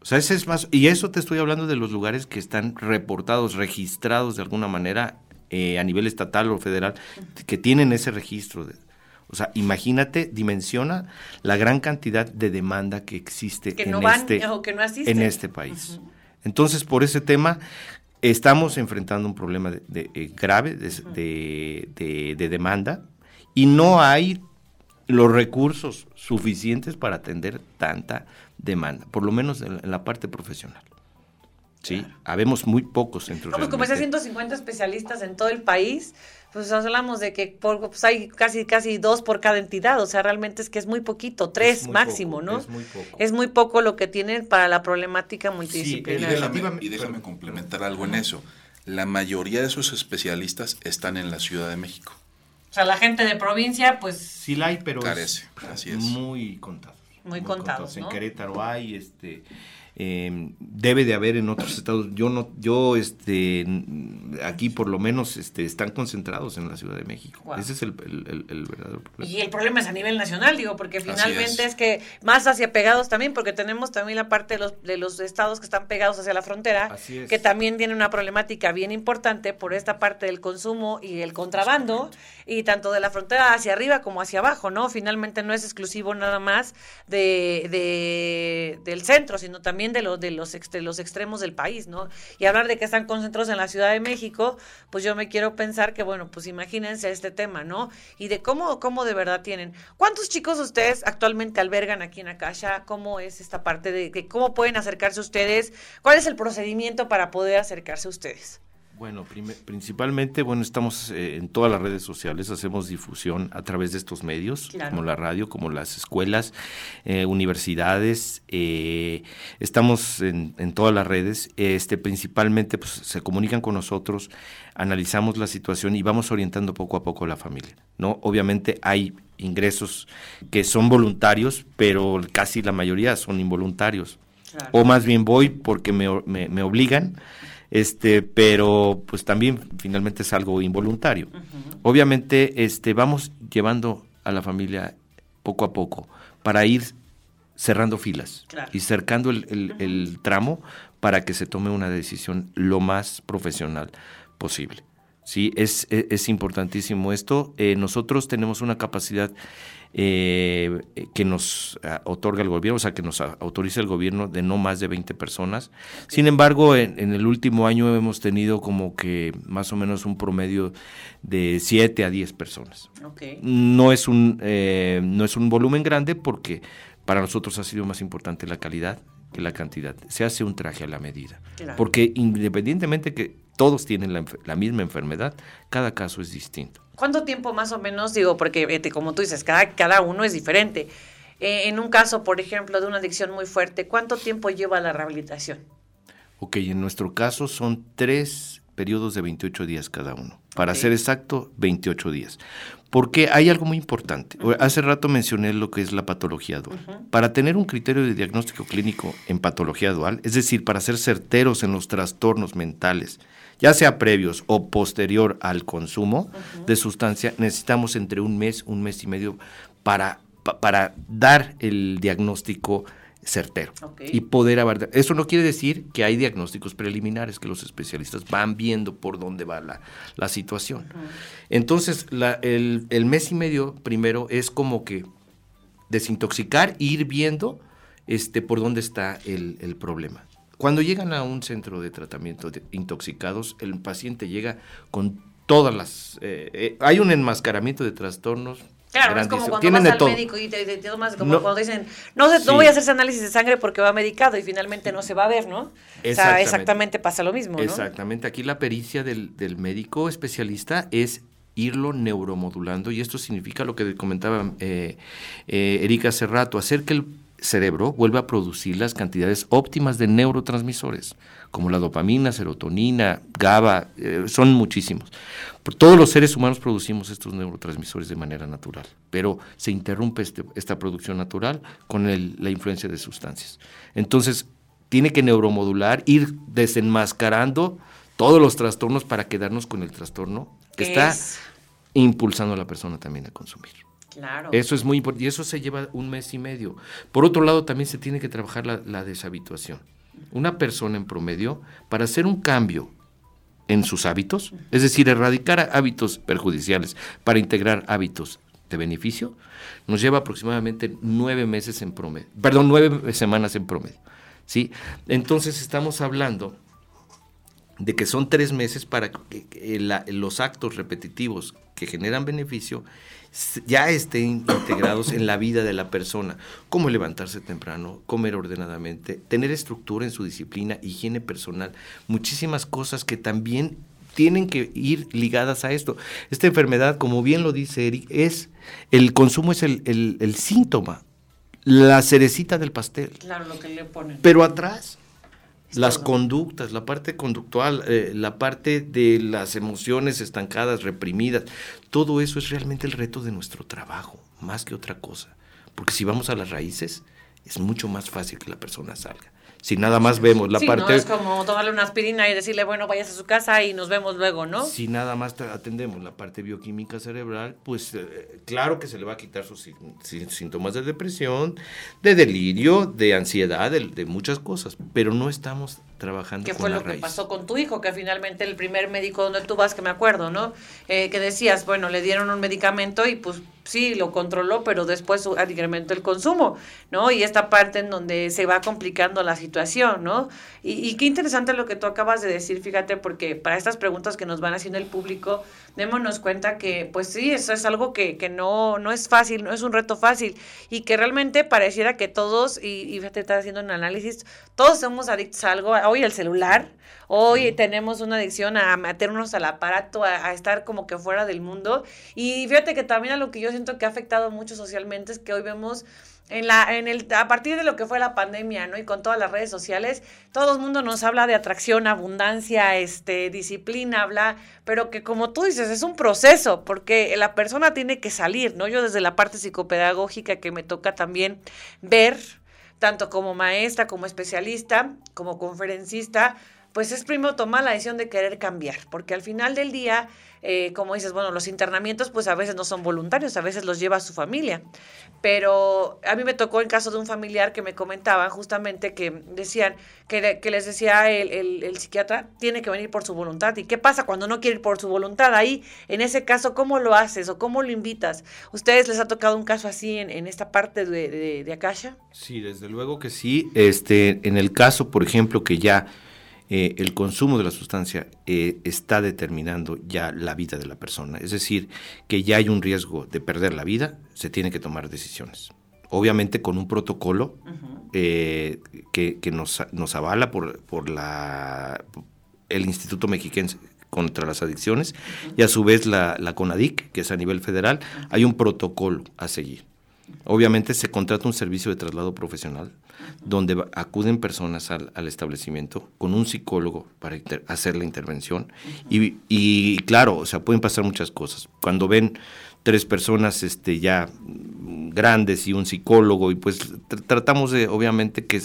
O sea, ese es más, y eso te estoy hablando de los lugares que están reportados, registrados de alguna manera eh, a nivel estatal o federal, que tienen ese registro de, o sea, imagínate, dimensiona la gran cantidad de demanda que existe en, este, en este país. Entonces, por ese tema, estamos enfrentando un problema de, eh, grave de, demanda y no hay los recursos suficientes para atender tanta demanda, por lo menos en, la parte profesional. Sí, habemos muy pocos centros. No, pues como 150 especialistas en todo el país, pues hablamos de que pues hay casi casi dos por cada entidad, o sea, realmente es que es muy poquito, tres máximo, ¿no? Es muy poco. Es muy poco lo que tienen para la problemática multidisciplinaria. y déjame, complementar algo en eso. La mayoría de esos especialistas están en la Ciudad de México. O sea, la gente de provincia, pues... Sí la hay, pero Carece, así es. muy contados. Muy, contados, En Querétaro hay, este eh, debe de haber en otros estados. Yo no, yo este, aquí por lo menos este, están concentrados en la Ciudad de México. Ese es el, verdadero problema. Y el problema es a nivel nacional, digo, porque finalmente es. que más hacia pegados también, porque tenemos también la parte de los, de los estados que están pegados hacia la frontera, que también tiene una problemática bien importante por esta parte del consumo y el contrabando, y tanto de la frontera hacia arriba como hacia abajo, ¿no? Finalmente no es exclusivo nada más de, de del centro, sino también de, los de, los, los extremos del país, ¿no? Y hablar de que están concentrados en la Ciudad de México, pues yo me quiero pensar que, bueno, pues imagínense este tema, ¿no? Y de cómo, cómo de verdad tienen. ¿Cuántos chicos ustedes actualmente albergan aquí en Acaya? ¿Cómo es esta parte de, de cómo pueden acercarse ustedes? ¿Cuál es el procedimiento para poder acercarse ustedes? Bueno, principalmente, bueno, estamos eh, en todas las redes sociales, hacemos difusión a través de estos medios, como la radio, como las escuelas, eh, universidades, eh, estamos en, todas las redes, este, principalmente pues, se comunican con nosotros, analizamos la situación y vamos orientando poco a poco a la familia, ¿no? Obviamente hay ingresos que son voluntarios, pero casi la mayoría son involuntarios, o más bien voy porque me, me, me obligan, este, pero pues también finalmente es algo involuntario. Obviamente, este, vamos llevando a la familia poco a poco para ir cerrando filas y cercando el, tramo para que se tome una decisión lo más profesional posible. Sí, es, e, es, importantísimo esto. Eh, nosotros tenemos una capacidad eh, que nos ah, otorga el gobierno, o sea, que nos autoriza el gobierno de no más de 20 personas. Sin embargo, en, el último año hemos tenido como que más o menos un promedio de 7 a 10 personas. No, es un, eh, no es un volumen grande porque para nosotros ha sido más importante la calidad que la cantidad. Se hace un traje a la medida. Porque independientemente que todos tienen la, misma enfermedad, cada caso es distinto. ¿Cuánto tiempo más o menos, digo, porque como tú dices, cada, cada uno es diferente? Eh, en un caso, por ejemplo, de una adicción muy fuerte, ¿cuánto tiempo lleva la rehabilitación? Ok, en nuestro caso son tres periodos de 28 días cada uno. Para ser exacto, 28 días. Porque hay algo muy importante. Hace rato mencioné lo que es la patología dual. Para tener un criterio de diagnóstico clínico en patología dual, es decir, para ser certeros en los trastornos mentales, ya sea previos o posterior al consumo de sustancia, necesitamos entre un mes, un mes y medio para, para dar el diagnóstico certero y poder abordar. Eso no quiere decir que hay diagnósticos preliminares que los especialistas van viendo por dónde va la, situación. Entonces, el, mes y medio primero es como que desintoxicar e ir viendo este, por dónde está el, problema. Cuando llegan a un centro de tratamiento de intoxicados, el paciente llega con todas las... Eh, eh, hay un enmascaramiento de trastornos Claro, es como cuando vas al médico y te, te, tomas como cuando dicen, no, no voy a hacerse análisis de sangre porque va medicado y finalmente no se va a ver, ¿no? O sea, exactamente. pasa lo mismo, ¿no? Exactamente, aquí la pericia del, del médico especialista es irlo neuromodulando y esto significa lo que comentaba eh, eh, Erika hace rato, hacer que el cerebro vuelva a producir las cantidades óptimas de neurotransmisores, como la dopamina, serotonina, GABA, eh, son muchísimos. todos los seres humanos producimos estos neurotransmisores de manera natural, pero se interrumpe este, esta producción natural con la influencia de sustancias. Entonces, tiene que neuromodular, ir desenmascarando todos los trastornos para quedarnos con el trastorno que está impulsando a la persona también a consumir. Eso es muy importante y eso se lleva un mes y medio. Por otro lado, también se tiene que trabajar la, deshabituación. Una persona en promedio, para hacer un cambio en sus hábitos, es decir, erradicar hábitos perjudiciales para integrar hábitos de beneficio, nos lleva aproximadamente nueve meses en promedio, perdón, nueve semanas en promedio. ¿sí? Entonces estamos hablando de que son tres meses para los actos repetitivos que generan beneficio ya estén integrados en la vida de la persona, como levantarse temprano, comer ordenadamente, tener estructura en su disciplina, higiene personal, muchísimas cosas que también tienen que ir ligadas a esto. Esta enfermedad, como bien lo dice Eric, es el consumo es el, el síntoma, la cerecita del pastel. Claro, lo que le ponen. Pero atrás las conductas, la parte conductual, eh, la parte de las emociones estancadas, reprimidas, todo eso es realmente el reto de nuestro trabajo, más que otra cosa. Porque si vamos a las raíces, es mucho más fácil que la persona salga. Si nada más vemos la parte... No, es como tomarle una aspirina y decirle, bueno, vayas a su casa y nos vemos luego, ¿no? Si nada más atendemos la parte bioquímica cerebral, pues eh, claro que se le va a quitar sus síntomas de depresión, de delirio, de ansiedad, de, muchas cosas, pero no estamos trabajando ¿Qué fue lo que pasó con tu hijo? Que finalmente el primer médico donde tú vas, que me acuerdo, ¿no? Eh, que decías, bueno, le dieron un medicamento y pues sí, lo controló, pero después incrementó el consumo, ¿no? Y esta parte en donde se va complicando la situación, ¿no? Y, y, qué interesante lo que tú acabas de decir, fíjate, porque para estas preguntas que nos van haciendo el público, démonos cuenta que, pues sí, eso es algo que, que no, no es fácil, no es un reto fácil, y que realmente pareciera que todos, y, y fíjate, estás haciendo un análisis, todos somos adictos a algo, hoy el celular, Hoy tenemos una adicción a meternos al aparato, a, estar como que fuera del mundo. Y fíjate que también a lo que yo siento que ha afectado mucho socialmente es que hoy vemos en la, en el, a partir de lo que fue la pandemia, ¿no? Y con todas las redes sociales, todo el mundo nos habla de atracción, abundancia, este, disciplina, habla, pero que como tú dices, es un proceso, porque la persona tiene que salir, ¿no? Yo desde la parte psicopedagógica que me toca también ver, tanto como maestra, como especialista, como conferencista, pues es primero tomar la decisión de querer cambiar, porque al final del día, eh, como dices, bueno, los internamientos pues a veces no son voluntarios, a veces los lleva su familia, pero a mí me tocó en caso de un familiar que me comentaban justamente que decían, que, que les decía el, el, psiquiatra, tiene que venir por su voluntad, ¿y qué pasa cuando no quiere ir por su voluntad? Ahí, en ese caso, ¿cómo lo haces o cómo lo invitas? ¿Ustedes les ha tocado un caso así en, en esta parte de, de, de? Sí, desde luego que sí, este, en el caso, por ejemplo, que ya eh, el consumo de la sustancia eh, está determinando ya la vida de la persona. Es decir, que ya hay un riesgo de perder la vida, se tiene que tomar decisiones. Obviamente con un protocolo eh, que, nos, nos, avala por, por la, el Instituto Mexiquense contra las Adicciones y a su vez la, la CONADIC, que es a nivel federal, hay un protocolo a seguir. Obviamente se contrata un servicio de traslado profesional donde acuden personas al, establecimiento con un psicólogo para hacer la intervención y, y, claro, o sea, pueden pasar muchas cosas. Cuando ven tres personas este, ya grandes y un psicólogo y pues tratamos de obviamente que,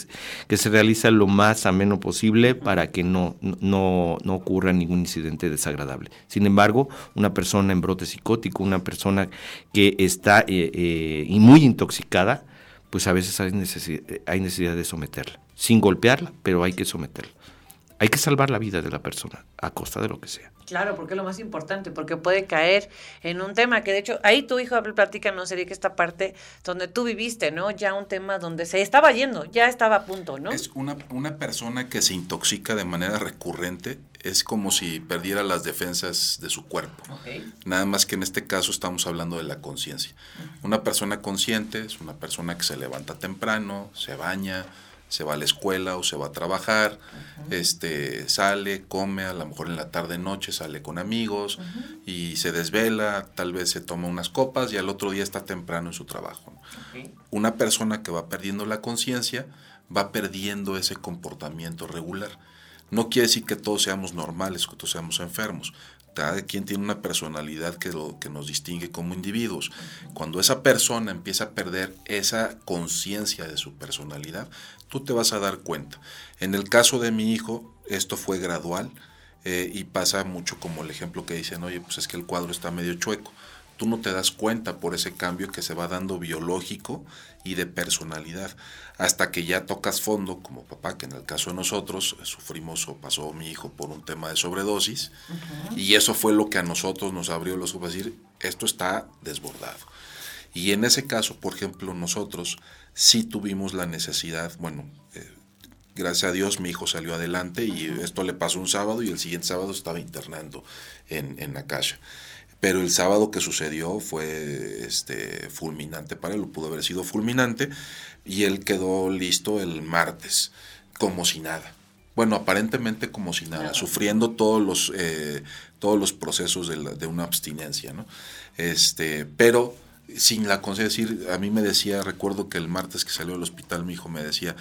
que se realiza lo más ameno posible para que no, no, no ocurra ningún incidente desagradable. Sin embargo, una persona en brote psicótico, una persona que está eh, eh, y muy intoxicada, pues a veces hay necesidad, hay necesidad de someterla, sin golpearla, pero hay que someterla. Hay que salvar la vida de la persona a costa de lo que sea. Claro, porque es lo más importante, porque puede caer en un tema que de hecho, ahí tu hijo platica, no sería que esta parte donde tú viviste, ¿no? Ya un tema donde se estaba yendo, ya estaba a punto, ¿no? Es una, una persona que se intoxica de manera recurrente, es como si perdiera las defensas de su cuerpo. Nada más que en este caso estamos hablando de la conciencia. Una persona consciente es una persona que se levanta temprano, se baña, se va a la escuela o se va a trabajar, este, sale, come, a lo mejor en la tarde noche sale con amigos y se desvela, tal vez se toma unas copas y al otro día está temprano en su trabajo. Una persona que va perdiendo la conciencia va perdiendo ese comportamiento regular. No quiere decir que todos seamos normales, que todos seamos enfermos, cada quien tiene una personalidad que, lo, que nos distingue como individuos. Cuando esa persona empieza a perder esa conciencia de su personalidad, tú te vas a dar cuenta. En el caso de mi hijo, esto fue gradual eh, y pasa mucho como el ejemplo que dicen, oye, pues es que el cuadro está medio chueco. Tú no te das cuenta por ese cambio que se va dando biológico y de personalidad, hasta que ya tocas fondo, como papá, que en el caso de nosotros eh, sufrimos o pasó mi hijo por un tema de sobredosis, y eso fue lo que a nosotros nos abrió los ojos, decir, esto está desbordado. Y en ese caso, por ejemplo, nosotros sí tuvimos la necesidad, bueno, eh, gracias a Dios mi hijo salió adelante y esto le pasó un sábado y el siguiente sábado estaba internando en, en Akasha pero el sábado que sucedió fue este, fulminante para él, pudo haber sido fulminante, y él quedó listo el martes, como si nada. Bueno, aparentemente como si nada, sufriendo todos los, eh, todos los procesos de, de, una abstinencia, ¿no? Este, pero sin la conciencia, decir, a mí me decía, recuerdo que el martes que salió del hospital mi hijo me decía,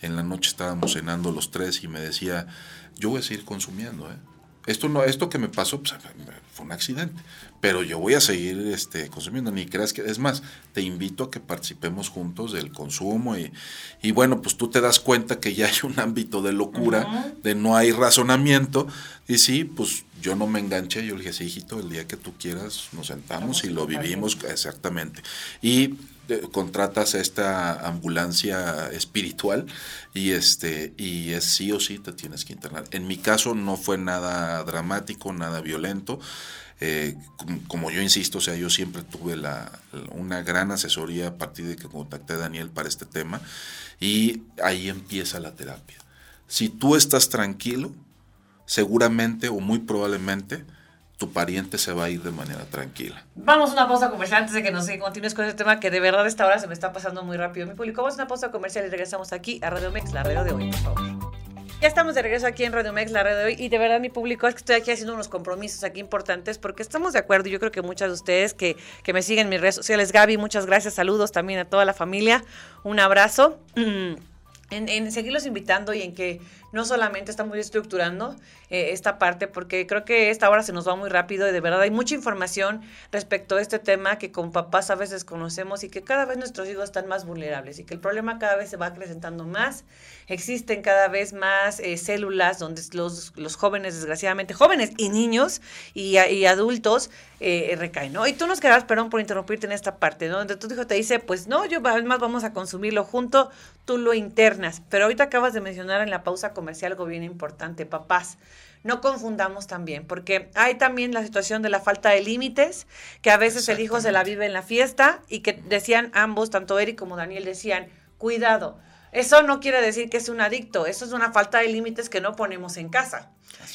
en la noche estábamos cenando los tres y me decía, yo voy a seguir consumiendo, ¿eh? Esto, no, esto que me pasó pues, fue un accidente, pero yo voy a seguir este, consumiendo, ni creas que, es más, te invito a que participemos juntos del consumo y, y bueno, pues tú te das cuenta que ya hay un ámbito de locura, de no hay razonamiento, y sí, pues yo no me enganché, yo le dije, sí, hijito, el día que tú quieras nos sentamos y lo vivimos exactamente. Y contratas esta ambulancia espiritual y este y es sí o sí te tienes que internar. En mi caso no fue nada dramático, nada violento. Eh, como, yo insisto, o sea, yo siempre tuve la, una gran asesoría a partir de que contacté a Daniel para este tema y ahí empieza la terapia. Si tú estás tranquilo, seguramente o muy probablemente tu pariente se va a ir de manera tranquila. Vamos a una pausa comercial antes de que nos continúes con este tema que de verdad esta hora se me está pasando muy rápido. Mi público, vamos a una pausa comercial y regresamos aquí a Radio Mex, la radio de hoy, por favor. Ya estamos de regreso aquí en Radio Mex, la radio de hoy, y de verdad mi público es que estoy aquí haciendo unos compromisos aquí importantes porque estamos de acuerdo. Yo creo que muchas de ustedes que, que me siguen en mis redes sociales, Gaby, muchas gracias, saludos también a toda la familia, un abrazo. En, en, seguirlos invitando y en que no solamente estamos estructurando eh, esta parte, porque creo que esta hora se nos va muy rápido y de verdad hay mucha información respecto a este tema que con papás a veces conocemos y que cada vez nuestros hijos están más vulnerables y que el problema cada vez se va acrecentando más. Existen cada vez más eh, células donde los, los, jóvenes, desgraciadamente, jóvenes y niños y, y adultos eh, recaen, ¿no? Y tú nos quedas, perdón por interrumpirte en esta parte, ¿no? Donde tu hijo te dice, pues no, yo además vamos a consumirlo junto, tú lo internas. Pero ahorita acabas de mencionar en la pausa comercial algo bien importante, papás. No confundamos también, porque hay también la situación de la falta de límites, que a veces el hijo se la vive en la fiesta y que decían ambos, tanto Eric como Daniel decían, cuidado, eso no quiere decir que es un adicto, eso es una falta de límites que no ponemos en casa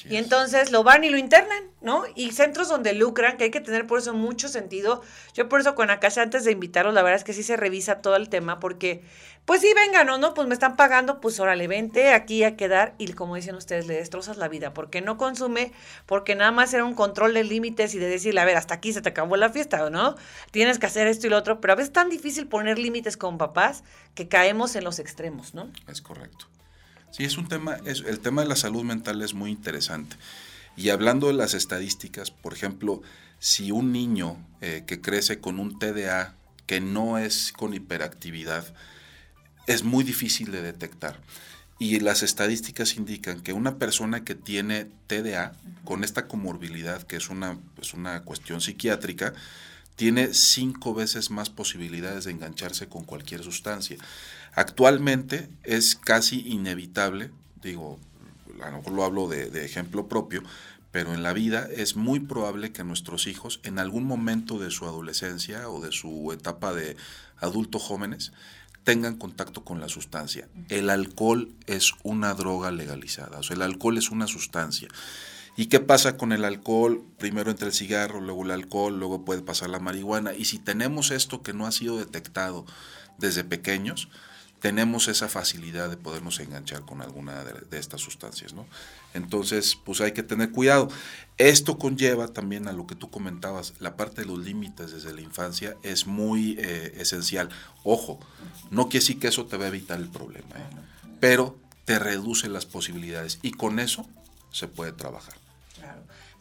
y entonces lo van y lo internan, ¿no? Y centros donde lucran, que hay que tener por eso mucho sentido. Yo por eso con Akasha, antes de invitarlos, la verdad es que sí se revisa todo el tema, porque pues sí, vengan o no, pues me están pagando, pues órale, vente aquí a quedar y como dicen ustedes, le destrozas la vida, porque no consume, porque nada más era un control de límites y de decirle, a ver, hasta aquí se te acabó la fiesta, ¿o no? Tienes que hacer esto y lo otro, pero a veces es tan difícil poner límites con papás que caemos en los extremos, ¿no? Es correcto. Sí, es un tema, el tema de la salud mental es muy interesante. Y hablando de las estadísticas, por ejemplo, si un niño eh, que crece con un TDA que no es con hiperactividad, es muy difícil de detectar. Y las estadísticas indican que una persona que tiene TDA, con esta comorbilidad, que es una, es una cuestión psiquiátrica, tiene cinco veces más posibilidades de engancharse con cualquier sustancia. Actualmente es casi inevitable, digo, a lo mejor lo hablo de, de ejemplo propio, pero en la vida es muy probable que nuestros hijos en algún momento de su adolescencia o de su etapa de adultos jóvenes tengan contacto con la sustancia. El alcohol es una droga legalizada, o sea, el alcohol es una sustancia. ¿Y qué pasa con el alcohol? Primero entra el cigarro, luego el alcohol, luego puede pasar la marihuana. Y si tenemos esto que no ha sido detectado desde pequeños, tenemos esa facilidad de podernos enganchar con alguna de, estas sustancias, ¿no? Entonces, pues hay que tener cuidado. Esto conlleva también a lo que tú comentabas, la parte de los límites desde la infancia es muy eh, esencial. Ojo, no quiere decir que eso te va a evitar el problema, ¿eh? pero te reduce las posibilidades y con eso se puede trabajar.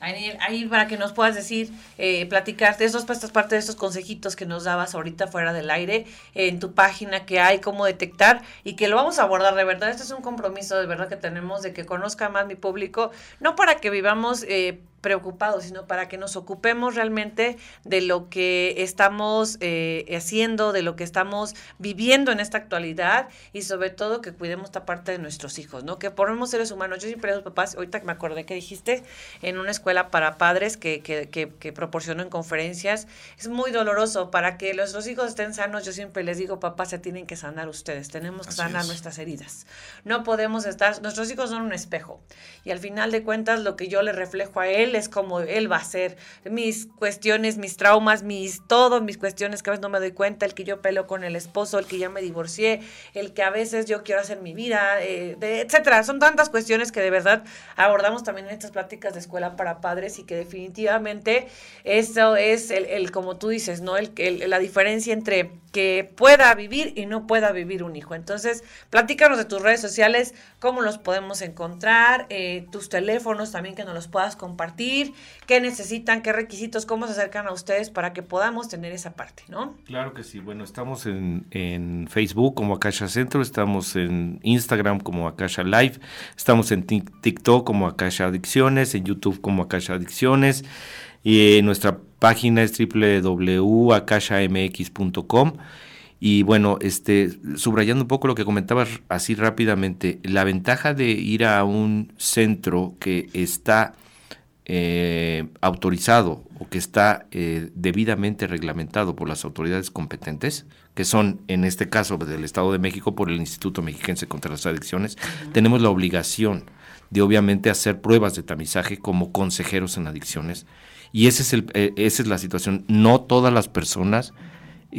Ahí, para que nos puedas decir, eh, platicar de esos, estas parte de estos consejitos que nos dabas ahorita fuera del aire, en tu página que hay, cómo detectar y que lo vamos a abordar de verdad. Este es un compromiso de verdad que tenemos de que conozca más mi público, no para que vivamos eh, preocupados, sino para que nos ocupemos realmente de lo que estamos eh, haciendo, de lo que estamos viviendo en esta actualidad y sobre todo que cuidemos esta parte de nuestros hijos, ¿no? Que ponemos seres humanos. Yo siempre los papás, ahorita que me acordé que dijiste, en una escuela para padres que, que, que, que proporciono en conferencias, es muy doloroso. Para que nuestros hijos estén sanos, yo siempre les digo, papás, se tienen que sanar ustedes, tenemos que sanar nuestras heridas. No podemos estar, nuestros hijos son un espejo y al final de cuentas lo que yo le reflejo a él es como él va a ser. Mis cuestiones, mis traumas, mis todos mis cuestiones que a veces no me doy cuenta, el que yo peleo con el esposo, el que ya me divorcié, el que a veces yo quiero hacer mi vida, eh, etcétera. Son tantas cuestiones que de verdad abordamos también en estas pláticas de escuela para padres y que definitivamente eso es el, como tú dices, ¿no? El, la diferencia entre que pueda vivir y no pueda vivir un hijo. Entonces, platícanos de tus redes sociales, cómo los podemos encontrar, eh, tus teléfonos también que nos los puedas compartir qué necesitan, qué requisitos, cómo se acercan a ustedes para que podamos tener esa parte, ¿no? Claro que sí. Bueno, estamos en, en Facebook como Akasha Centro, estamos en Instagram como Akasha Live, estamos en TikTok como Akasha Adicciones, en YouTube como Akasha Adicciones y nuestra página es www.akashamx.com. Y bueno, este, subrayando un poco lo que comentabas así rápidamente, la ventaja de ir a un centro que está eh, autorizado o que está eh, debidamente reglamentado por las autoridades competentes, que son en este caso del Estado de México por el Instituto Mexiquense contra las Adicciones, tenemos la obligación de obviamente hacer pruebas de tamizaje como consejeros en adicciones. Y ese es el, eh, esa es la situación. No todas las personas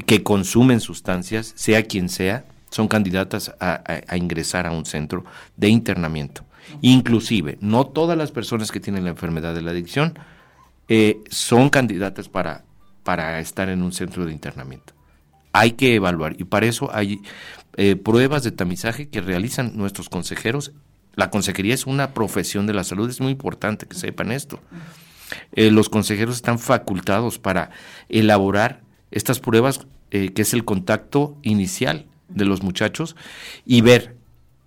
que consumen sustancias, sea quien sea, son candidatas a ingresar a un centro de internamiento. Inclusive, no todas las personas que tienen la enfermedad de la adicción eh, son candidatas para, para estar en un centro de internamiento. Hay que evaluar y para eso hay eh, pruebas de tamizaje que realizan nuestros consejeros. La consejería es una profesión de la salud, es muy importante que sepan esto. Eh, los consejeros están facultados para elaborar estas pruebas, que es el contacto inicial de los muchachos, y ver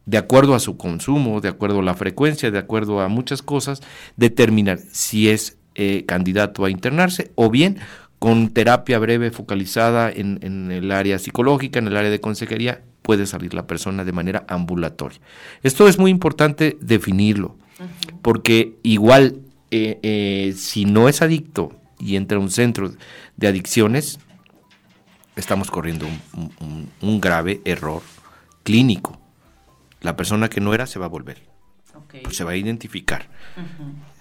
de acuerdo a su consumo, de acuerdo a la frecuencia, de acuerdo a muchas cosas, determinar si es eh, candidato a internarse o bien con terapia breve focalizada en, el área psicológica, en el área de consejería, puede salir la persona de manera ambulatoria. Esto es muy importante definirlo, porque igual eh, eh, si no es adicto y entra a un centro de adicciones, estamos corriendo un grave error clínico la persona que no era se va a volver. Pues se va a identificar.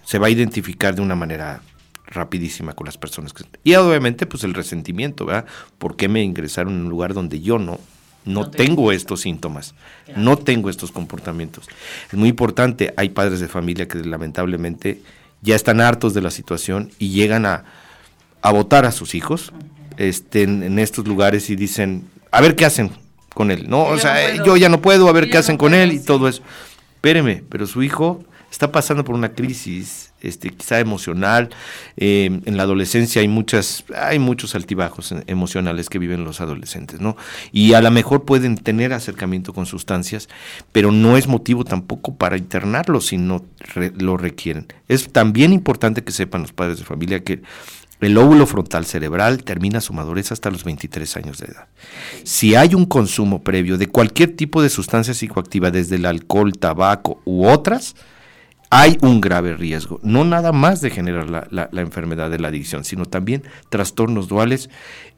Se va a identificar de una manera rapidísima con las personas que... Y obviamente pues el resentimiento, ¿verdad? ¿Por qué me ingresaron en un lugar donde yo no no, tengo estos síntomas, no tengo estos comportamientos. Es muy importante, hay padres de familia que lamentablemente ya están hartos de la situación y llegan a, a votar a sus hijos este, en, estos lugares y dicen, a ver qué hacen con él. No, o sea, yo ya no puedo, a ver qué hacen con él y todo eso. Espéreme, pero su hijo está pasando por una crisis, este, quizá emocional. Eh, en la adolescencia hay muchas, hay muchos altibajos emocionales que viven los adolescentes, ¿no? Y a lo mejor pueden tener acercamiento con sustancias, pero no es motivo tampoco para internarlo si no lo requieren. Es también importante que sepan los padres de familia que el lóbulo frontal cerebral termina su madurez hasta los 23 años de edad. Si hay un consumo previo de cualquier tipo de sustancia psicoactiva, desde el alcohol, tabaco u otras, hay un grave riesgo, no nada más de generar la, enfermedad de la adicción, sino también trastornos duales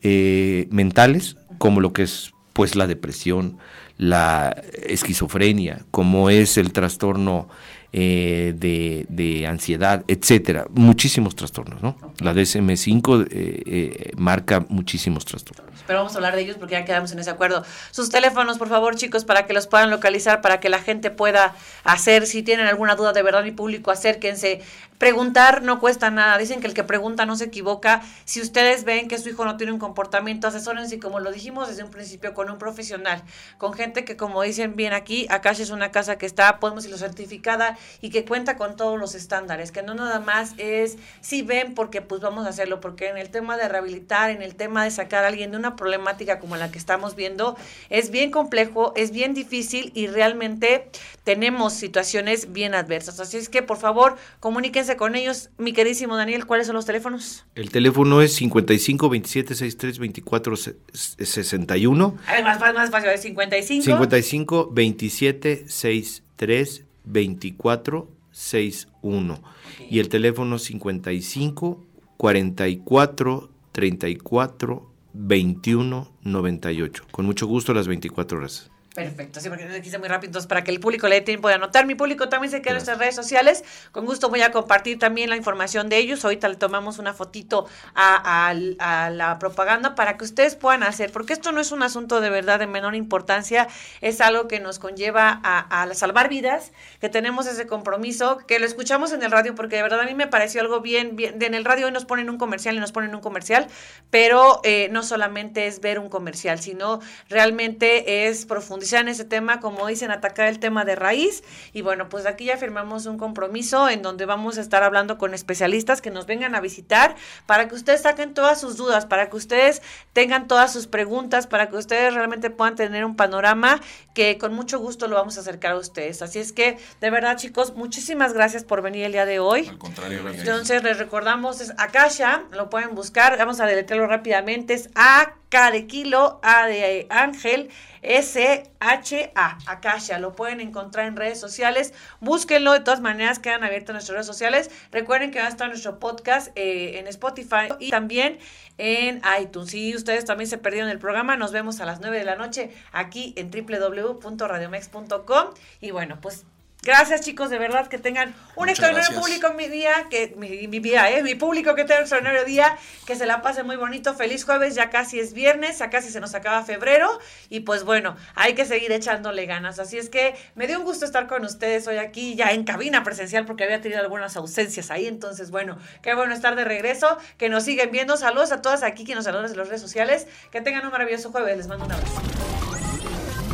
eh, mentales, como lo que es pues la depresión, la esquizofrenia, como es el trastorno eh, de, ansiedad, etcétera. Muchísimos trastornos, ¿no? La DSM-5 eh, eh, marca muchísimos trastornos. Pero vamos a hablar de ellos porque ya quedamos en ese acuerdo. Sus teléfonos, por favor, chicos, para que los puedan localizar, para que la gente pueda hacer, si tienen alguna duda de verdad, mi público, acérquense. Preguntar no cuesta nada. Dicen que el que pregunta no se equivoca. Si ustedes ven que su hijo no tiene un comportamiento, asesórense, como lo dijimos desde un principio, con un profesional, con gente que, como dicen bien aquí, Akash es una casa que está, podemos decirlo, certificada y que cuenta con todos los estándares, que no nada más es si ven porque pues vamos a hacerlo, porque en el tema de rehabilitar, en el tema de sacar a alguien de una problemática como la que estamos viendo, es bien complejo, es bien difícil y realmente tenemos situaciones bien adversas. Así es que, por favor, comuníquense con ellos. Mi queridísimo Daniel, ¿cuáles son los teléfonos? El teléfono es 55 27 63 24 61. Además, más, más fácil, es 55. 55 27 63 24 61. Y el teléfono 55 44 34 21 98. Con mucho gusto las 24 horas. Perfecto, sí, porque quise muy rápido, entonces para que el público le dé tiempo de anotar. Mi público también se queda en nuestras redes sociales. Con gusto voy a compartir también la información de ellos. Ahorita le tomamos una fotito a, la propaganda para que ustedes puedan hacer, porque esto no es un asunto de verdad de menor importancia, es algo que nos conlleva a, salvar vidas, que tenemos ese compromiso, que lo escuchamos en el radio, porque de verdad a mí me pareció algo bien, bien en el radio hoy nos ponen un comercial y nos ponen un comercial, pero eh, no solamente es ver un comercial, sino realmente es profundizar en ese tema, como dicen, atacar el tema de raíz. Y bueno, pues aquí ya firmamos un compromiso en donde vamos a estar hablando con especialistas que nos vengan a visitar para que ustedes saquen todas sus dudas, para que ustedes tengan todas sus preguntas, para que ustedes realmente puedan tener un panorama que con mucho gusto lo vamos a acercar a ustedes. Así es que, de verdad, chicos, muchísimas gracias por venir el día de hoy. Al contrario, Entonces, les recordamos, es Akasha, lo pueden buscar, vamos a deletrearlo rápidamente, es A, K de kilo, A de Ángel, S-H-A, Akasha. Lo pueden encontrar en redes sociales. Búsquenlo. De todas maneras, quedan abiertas nuestras redes sociales. Recuerden que va a estar nuestro podcast eh, en Spotify y también en iTunes. Si ustedes también se perdieron el programa, nos vemos a las 9 de la noche aquí en www.radiomex.com. Y bueno, pues Gracias, chicos, de verdad que tengan un extraordinario público en mi día, que mi, mi día, ¿eh? mi público que tenga un extraordinario día, que se la pase muy bonito. Feliz jueves, ya casi es viernes, ya casi se nos acaba febrero y pues bueno, hay que seguir echándole ganas. Así es que me dio un gusto estar con ustedes hoy aquí ya en cabina presencial porque había tenido algunas ausencias ahí, entonces bueno, qué bueno estar de regreso, que nos siguen viendo. Saludos a todas aquí que nos saludan en las redes sociales, que tengan un maravilloso jueves, les mando un abrazo.